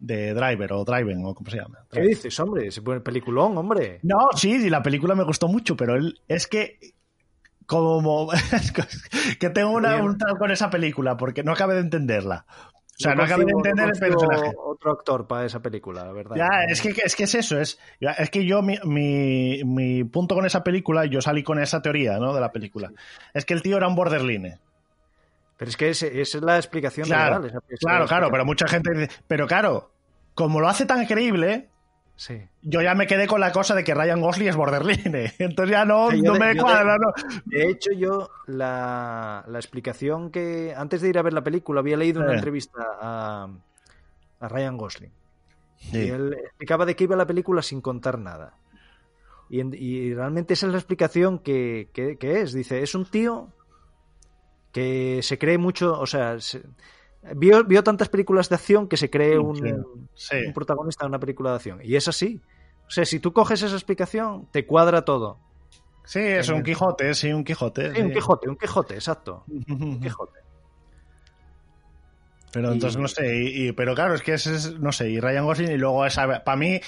de Driver o Driven o como se llama. ¿Qué dices, hombre? Se pone peliculón, hombre. No, sí, sí, la película me gustó mucho, pero él es que como que tengo una, un tal con esa película porque no acabé de entenderla. O sea, no acabé de entender el personaje. Otro actor para esa película, la verdad. Ya, es que, es que es eso, es, es que yo, mi, mi, mi, punto con esa película, yo salí con esa teoría, ¿no? De la película. Es que el tío era un borderline. Pero es que esa es la explicación claro, real. Esa, claro, claro, pero mucha gente dice, pero claro, como lo hace tan creíble, sí. yo ya me quedé con la cosa de que Ryan Gosling es borderline. Entonces ya no, Sí, no me cuadra. de- hecho, yo la, la explicación que antes de ir a ver la película había leído una Eh. entrevista a, a Ryan Gosling. Sí. Y él explicaba de qué iba la película sin contar nada. Y, y realmente esa es la explicación que, que- que es. Dice, es un tío que se cree mucho, o sea, se- vio, vio tantas películas de acción que se cree un, Sí. un protagonista de una película de acción. Y es así. O sea, si tú coges esa explicación, te cuadra todo. Sí, es un Quijote, sí, un Quijote. Sí, un. Quijote, un Quijote, exacto. Un Quijote. Pero Y- entonces no sé, y, y- pero claro, es que es- no sé, y Ryan Gosling y luego esa, para mí,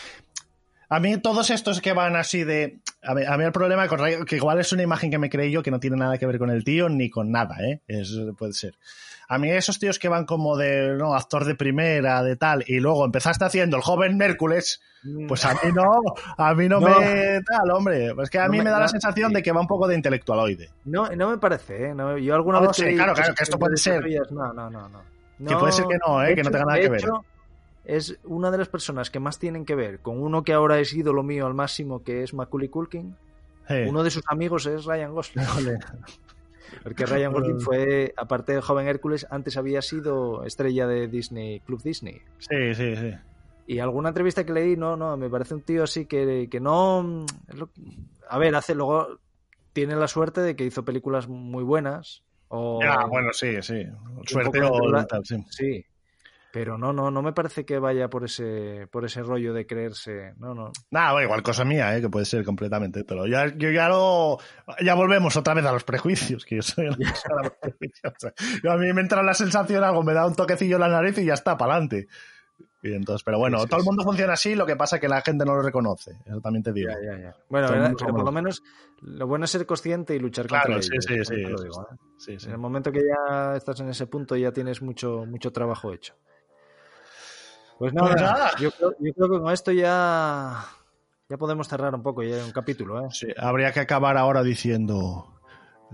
a mí todos estos que van así de, a mí, a mí el problema con que igual es una imagen que me creé yo que no tiene nada que ver con el tío ni con nada, ¿eh? Es, puede ser. A mí esos tíos que van como de, no, actor de primera, de tal, y luego empezaste haciendo el joven Hércules, pues a mí no, a mí no, No. me tal, hombre. Es que a No mí me- me da la sensación sí. de que va un poco de intelectualoide. No, no me parece, ¿eh? No, yo alguna No lo vez... leído claro, claro, que esto puede de ser. No, no, no, no. Que puede ser que no, ¿eh? Que no tenga nada que ver. hecho, Es una de las personas que más tienen que ver con uno que ahora es ídolo mío al máximo, que es Macaulay Culkin. Uno de sus amigos es Ryan Gosling. Porque Ryan Gosling fue, aparte del joven Hércules, antes había sido estrella de Disney, Club Disney. Sí, sí, sí. Y alguna entrevista que leí, no, no, me parece un tío así que, que no. A ver, hace luego. Tiene la suerte de que hizo películas muy buenas. O, Ya, bueno, sí, sí. Suerte o tal, sí. Sí. Pero no, no, no me parece que vaya por ese, por ese rollo de creerse. No, no. Nada, bueno, igual cosa mía, ¿eh? que puede ser completamente. Pero ya, yo ya lo. Ya volvemos otra vez a los prejuicios, que yo soy una persona yo a mí me entra la sensación, algo me da un toquecillo en la nariz y ya está, para adelante. Y entonces, pero bueno, Sí, sí, todo el sí. mundo funciona así, lo que pasa es que la gente no lo reconoce. Eso también te digo. Ya, ya, ya. Bueno, pero por lo menos lo bueno es ser consciente y luchar contra Claro, sí, ello, digo. ¿eh? Sí, sí. En el momento que ya estás en ese punto ya tienes mucho, mucho trabajo hecho. Pues nada, Pues nada. Yo, creo, yo creo que con esto ya, ya podemos cerrar un poco ya un capítulo. ¿eh? Sí, habría que acabar ahora diciendo.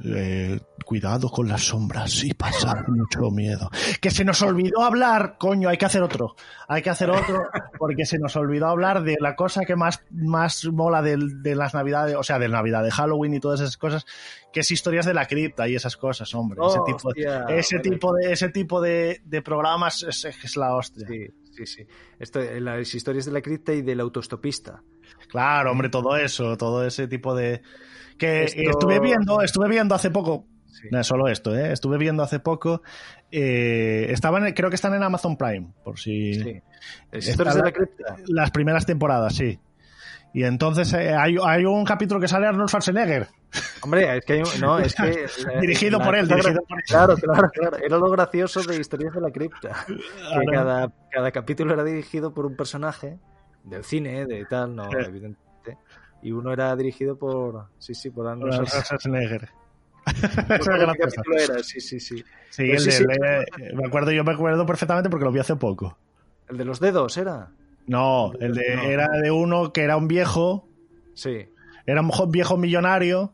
Eh, cuidado con las sombras y pasar mucho miedo. Que se nos olvidó hablar, coño, hay que hacer otro. Hay que hacer otro porque se nos olvidó hablar de la cosa que más, más mola de, las navidades, o sea, de Navidad, de Halloween y todas esas cosas, que es historias de la cripta y esas cosas, hombre. ese tipo, Hostia, ese tipo de, ese tipo de, de programas es, es la hostia. Sí, sí, sí. Esto, eh, las historias de la cripta y del autostopista. Claro, hombre, todo eso, todo ese tipo de que Esto- estuve viendo, estuve viendo hace poco, Sí. no solo esto, ¿eh? estuve viendo hace poco, eh, estaban, creo que están en Amazon Prime, por si Sí. Historias de la- cripta. las primeras temporadas, sí. Y entonces eh, hay, hay un capítulo que sale Arnold Schwarzenegger, Hombre, es que hay un- no, es que Dirigido la por él, dirigido gra- por él. Claro, claro, claro. Era lo gracioso de historias de la cripta. Que cada, cada capítulo era dirigido por un personaje del cine, de tal, no, evidentemente. Y uno era dirigido por. Sí, sí, por Arnold Schwarzenegger. No era, sí, sí, sí. Sí, Pues el sí, del, sí. eh, me acuerdo, yo me acuerdo perfectamente porque lo vi hace poco. El de los dedos era. No, el de, No. era de uno que era un viejo, Sí, era un jo- viejo millonario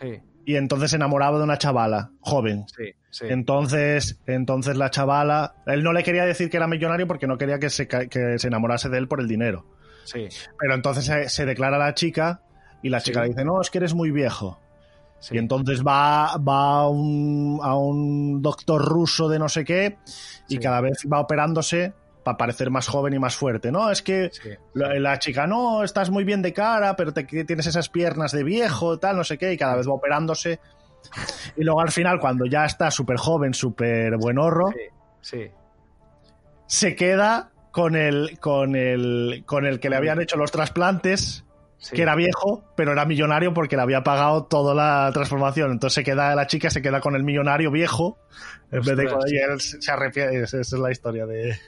sí, y entonces se enamoraba de una chavala joven. sí. sí. Entonces, entonces la chavala, él no le quería decir que era millonario porque no quería que se, que se enamorase de él por el dinero. Sí, Pero entonces se, se declara a la chica y la chica Sí. le dice, no, es que eres muy viejo. sí. Y entonces va, va a, un, a un doctor ruso de no sé qué y Sí. cada vez va operándose para parecer más joven y más fuerte. No, es que Sí, la, la chica, no, estás muy bien de cara, pero te, tienes esas piernas de viejo, tal, no sé qué, y cada vez va operándose. Y luego al final, cuando ya está súper joven, súper buenorro, sí, sí. se queda con el, con el, con el que le habían hecho los trasplantes, sí. que era viejo, pero era millonario porque le había pagado toda la transformación. Entonces se queda, la chica se queda con el millonario viejo, en vez de con- él se arrepiente. Esa es la historia de.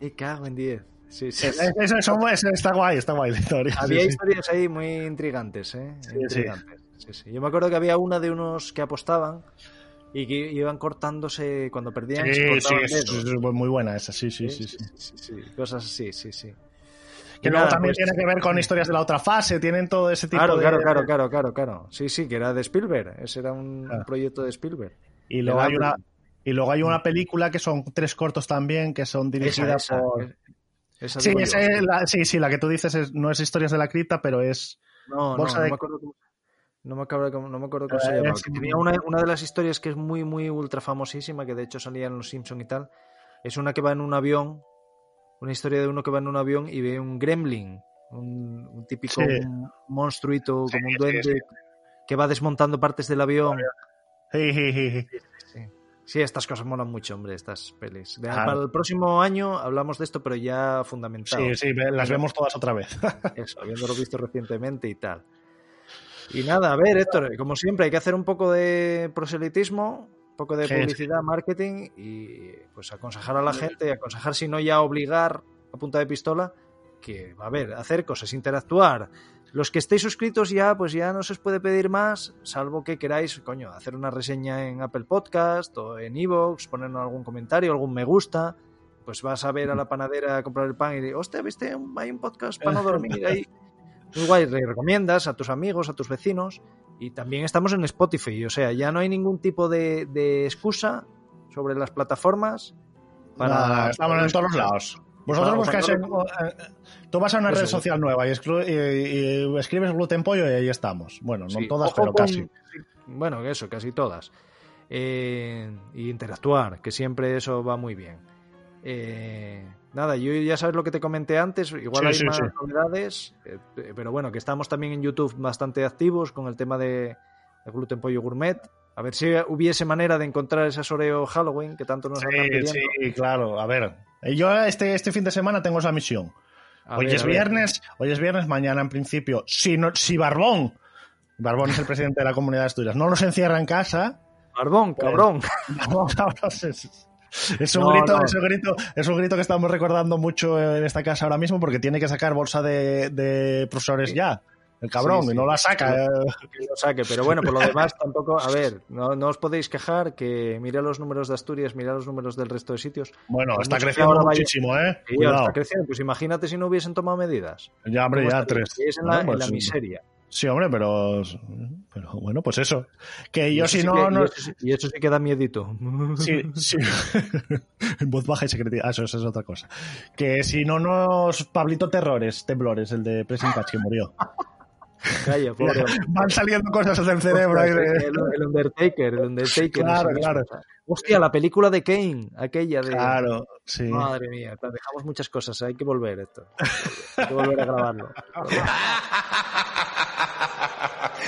Y cago en 10. Sí, sí. Eso, eso- eso está guay, está guay la historia. Había historias ahí muy intrigantes, ¿eh? intrigantes. Yo me acuerdo que había una de unos que apostaban y que iban cortándose cuando perdían. Sí, se sí, es, muy buena esa, sí, sí, sí. sí. sí, sí, Cosas así, sí, sí. Que luego nada, también pues- tiene que ver con historias de la otra fase, tienen todo ese tipo Claro, de... claro, claro, claro, claro, claro. Sí, sí, que era de Spielberg. Ese era un Claro. proyecto de Spielberg. Y luego hay una... Y luego hay una película que son tres cortos también, que son dirigidas Esa, esa, por... esa Sí, ese- la, sí, sí, la que tú dices es- no es Historias de la Cripta, pero es... No, no, Bolsa no de- me acuerdo cómo, no me acuerdo cómo, no me acuerdo cómo se llama. es- Que Tenía una, una de las historias que es muy, muy ultra famosísima, que de hecho salía en Los Simpson y tal. Es una que va en un avión, una historia de uno que va en un avión y ve un gremlin, un, un típico Sí. monstruito, Sí, como un duende, sí. que va desmontando partes del avión. Sí, estas cosas molan mucho, hombre, estas pelis. De-. Para el próximo año hablamos de esto, pero ya fundamentado. Sí, sí, las vemos todas otra vez. Eso, habiéndolo visto recientemente y tal. Y nada, a ver, Héctor, como siempre, hay que hacer un poco de proselitismo, un poco de publicidad, marketing y pues aconsejar a la gente, aconsejar si no ya obligar a punta de pistola, que a ver, hacer cosas, interactuar. Los que estéis suscritos ya, pues ya no se os puede pedir más, salvo que queráis, coño, hacer una reseña en Apple Podcast o en Evox, ponernos algún comentario, algún me gusta. Pues vas a ver a la panadera a comprar el pan y dices, hostia, ¿viste? Hay un podcast para no dormir ahí. Muy guay, le recomiendas a tus amigos, a tus vecinos. Y también estamos en Spotify, o sea, ya no hay ningún tipo de, de excusa sobre las plataformas para. Nada, estamos en todos los lados. Vosotros buscáis eh, Tú vas a una red social nueva y, exclu- y- y escribes gluten pollo y ahí estamos. Bueno, no Sí, todas, pero con- casi. Bueno, eso, casi todas. Eh, y interactuar, que siempre eso va muy bien. Eh, nada, yo ya sabes lo que te comenté antes, igual Sí, hay sí, más sí. novedades, eh, pero bueno, que estamos también en YouTube bastante activos con el tema de, de Gluten Pollo Gourmet. A ver si hubiese manera de encontrar esas Oreo Halloween que tanto nos andan pidiendo. sí, claro. A ver, yo este, este fin de semana tengo esa misión. A hoy ver, es a viernes, hoy es viernes, mañana en principio. Si, no, si Barbón, Barbón es el presidente de la comunidad de Asturias, no nos encierra en casa, Barbón, cabrón. no, cabros, es, un No, grito, no. Es, un grito, es un grito que estamos recordando mucho en esta casa ahora mismo porque tiene que sacar bolsa de, de profesores Sí. ya. El cabrón, Sí, sí. y no la saca. eh. que lo saque, pero bueno, por lo demás tampoco, a ver, no, no os podéis quejar que mira los números de Asturias, mira los números del resto de sitios. Bueno, Pues está creciendo ahora vaya- muchísimo, ¿eh? Cuidado. está creciendo, pues imagínate si no hubiesen tomado medidas. Ya, hombre, ¿Cómo ya tres. Es en la, en la miseria. Sí, hombre, pero, pero bueno, pues eso. Que yo si sí no... que- no y, eso, sí- y eso sí que da miedito. sí, sí. en voz baja y secreta. Ah, eso, eso es otra cosa. Que si no nos... Pablito Terrores, Temblores, el de Pressing Catch, que murió. Calla, pobre. Van saliendo cosas del cerebro ahí de... el, el Undertaker, el Undertaker. Claro, mismo. claro. Hostia, la película de Kane, aquella de. Claro, sí. Madre mía, dejamos muchas cosas, hay que volver esto. Hay que volver a grabarlo.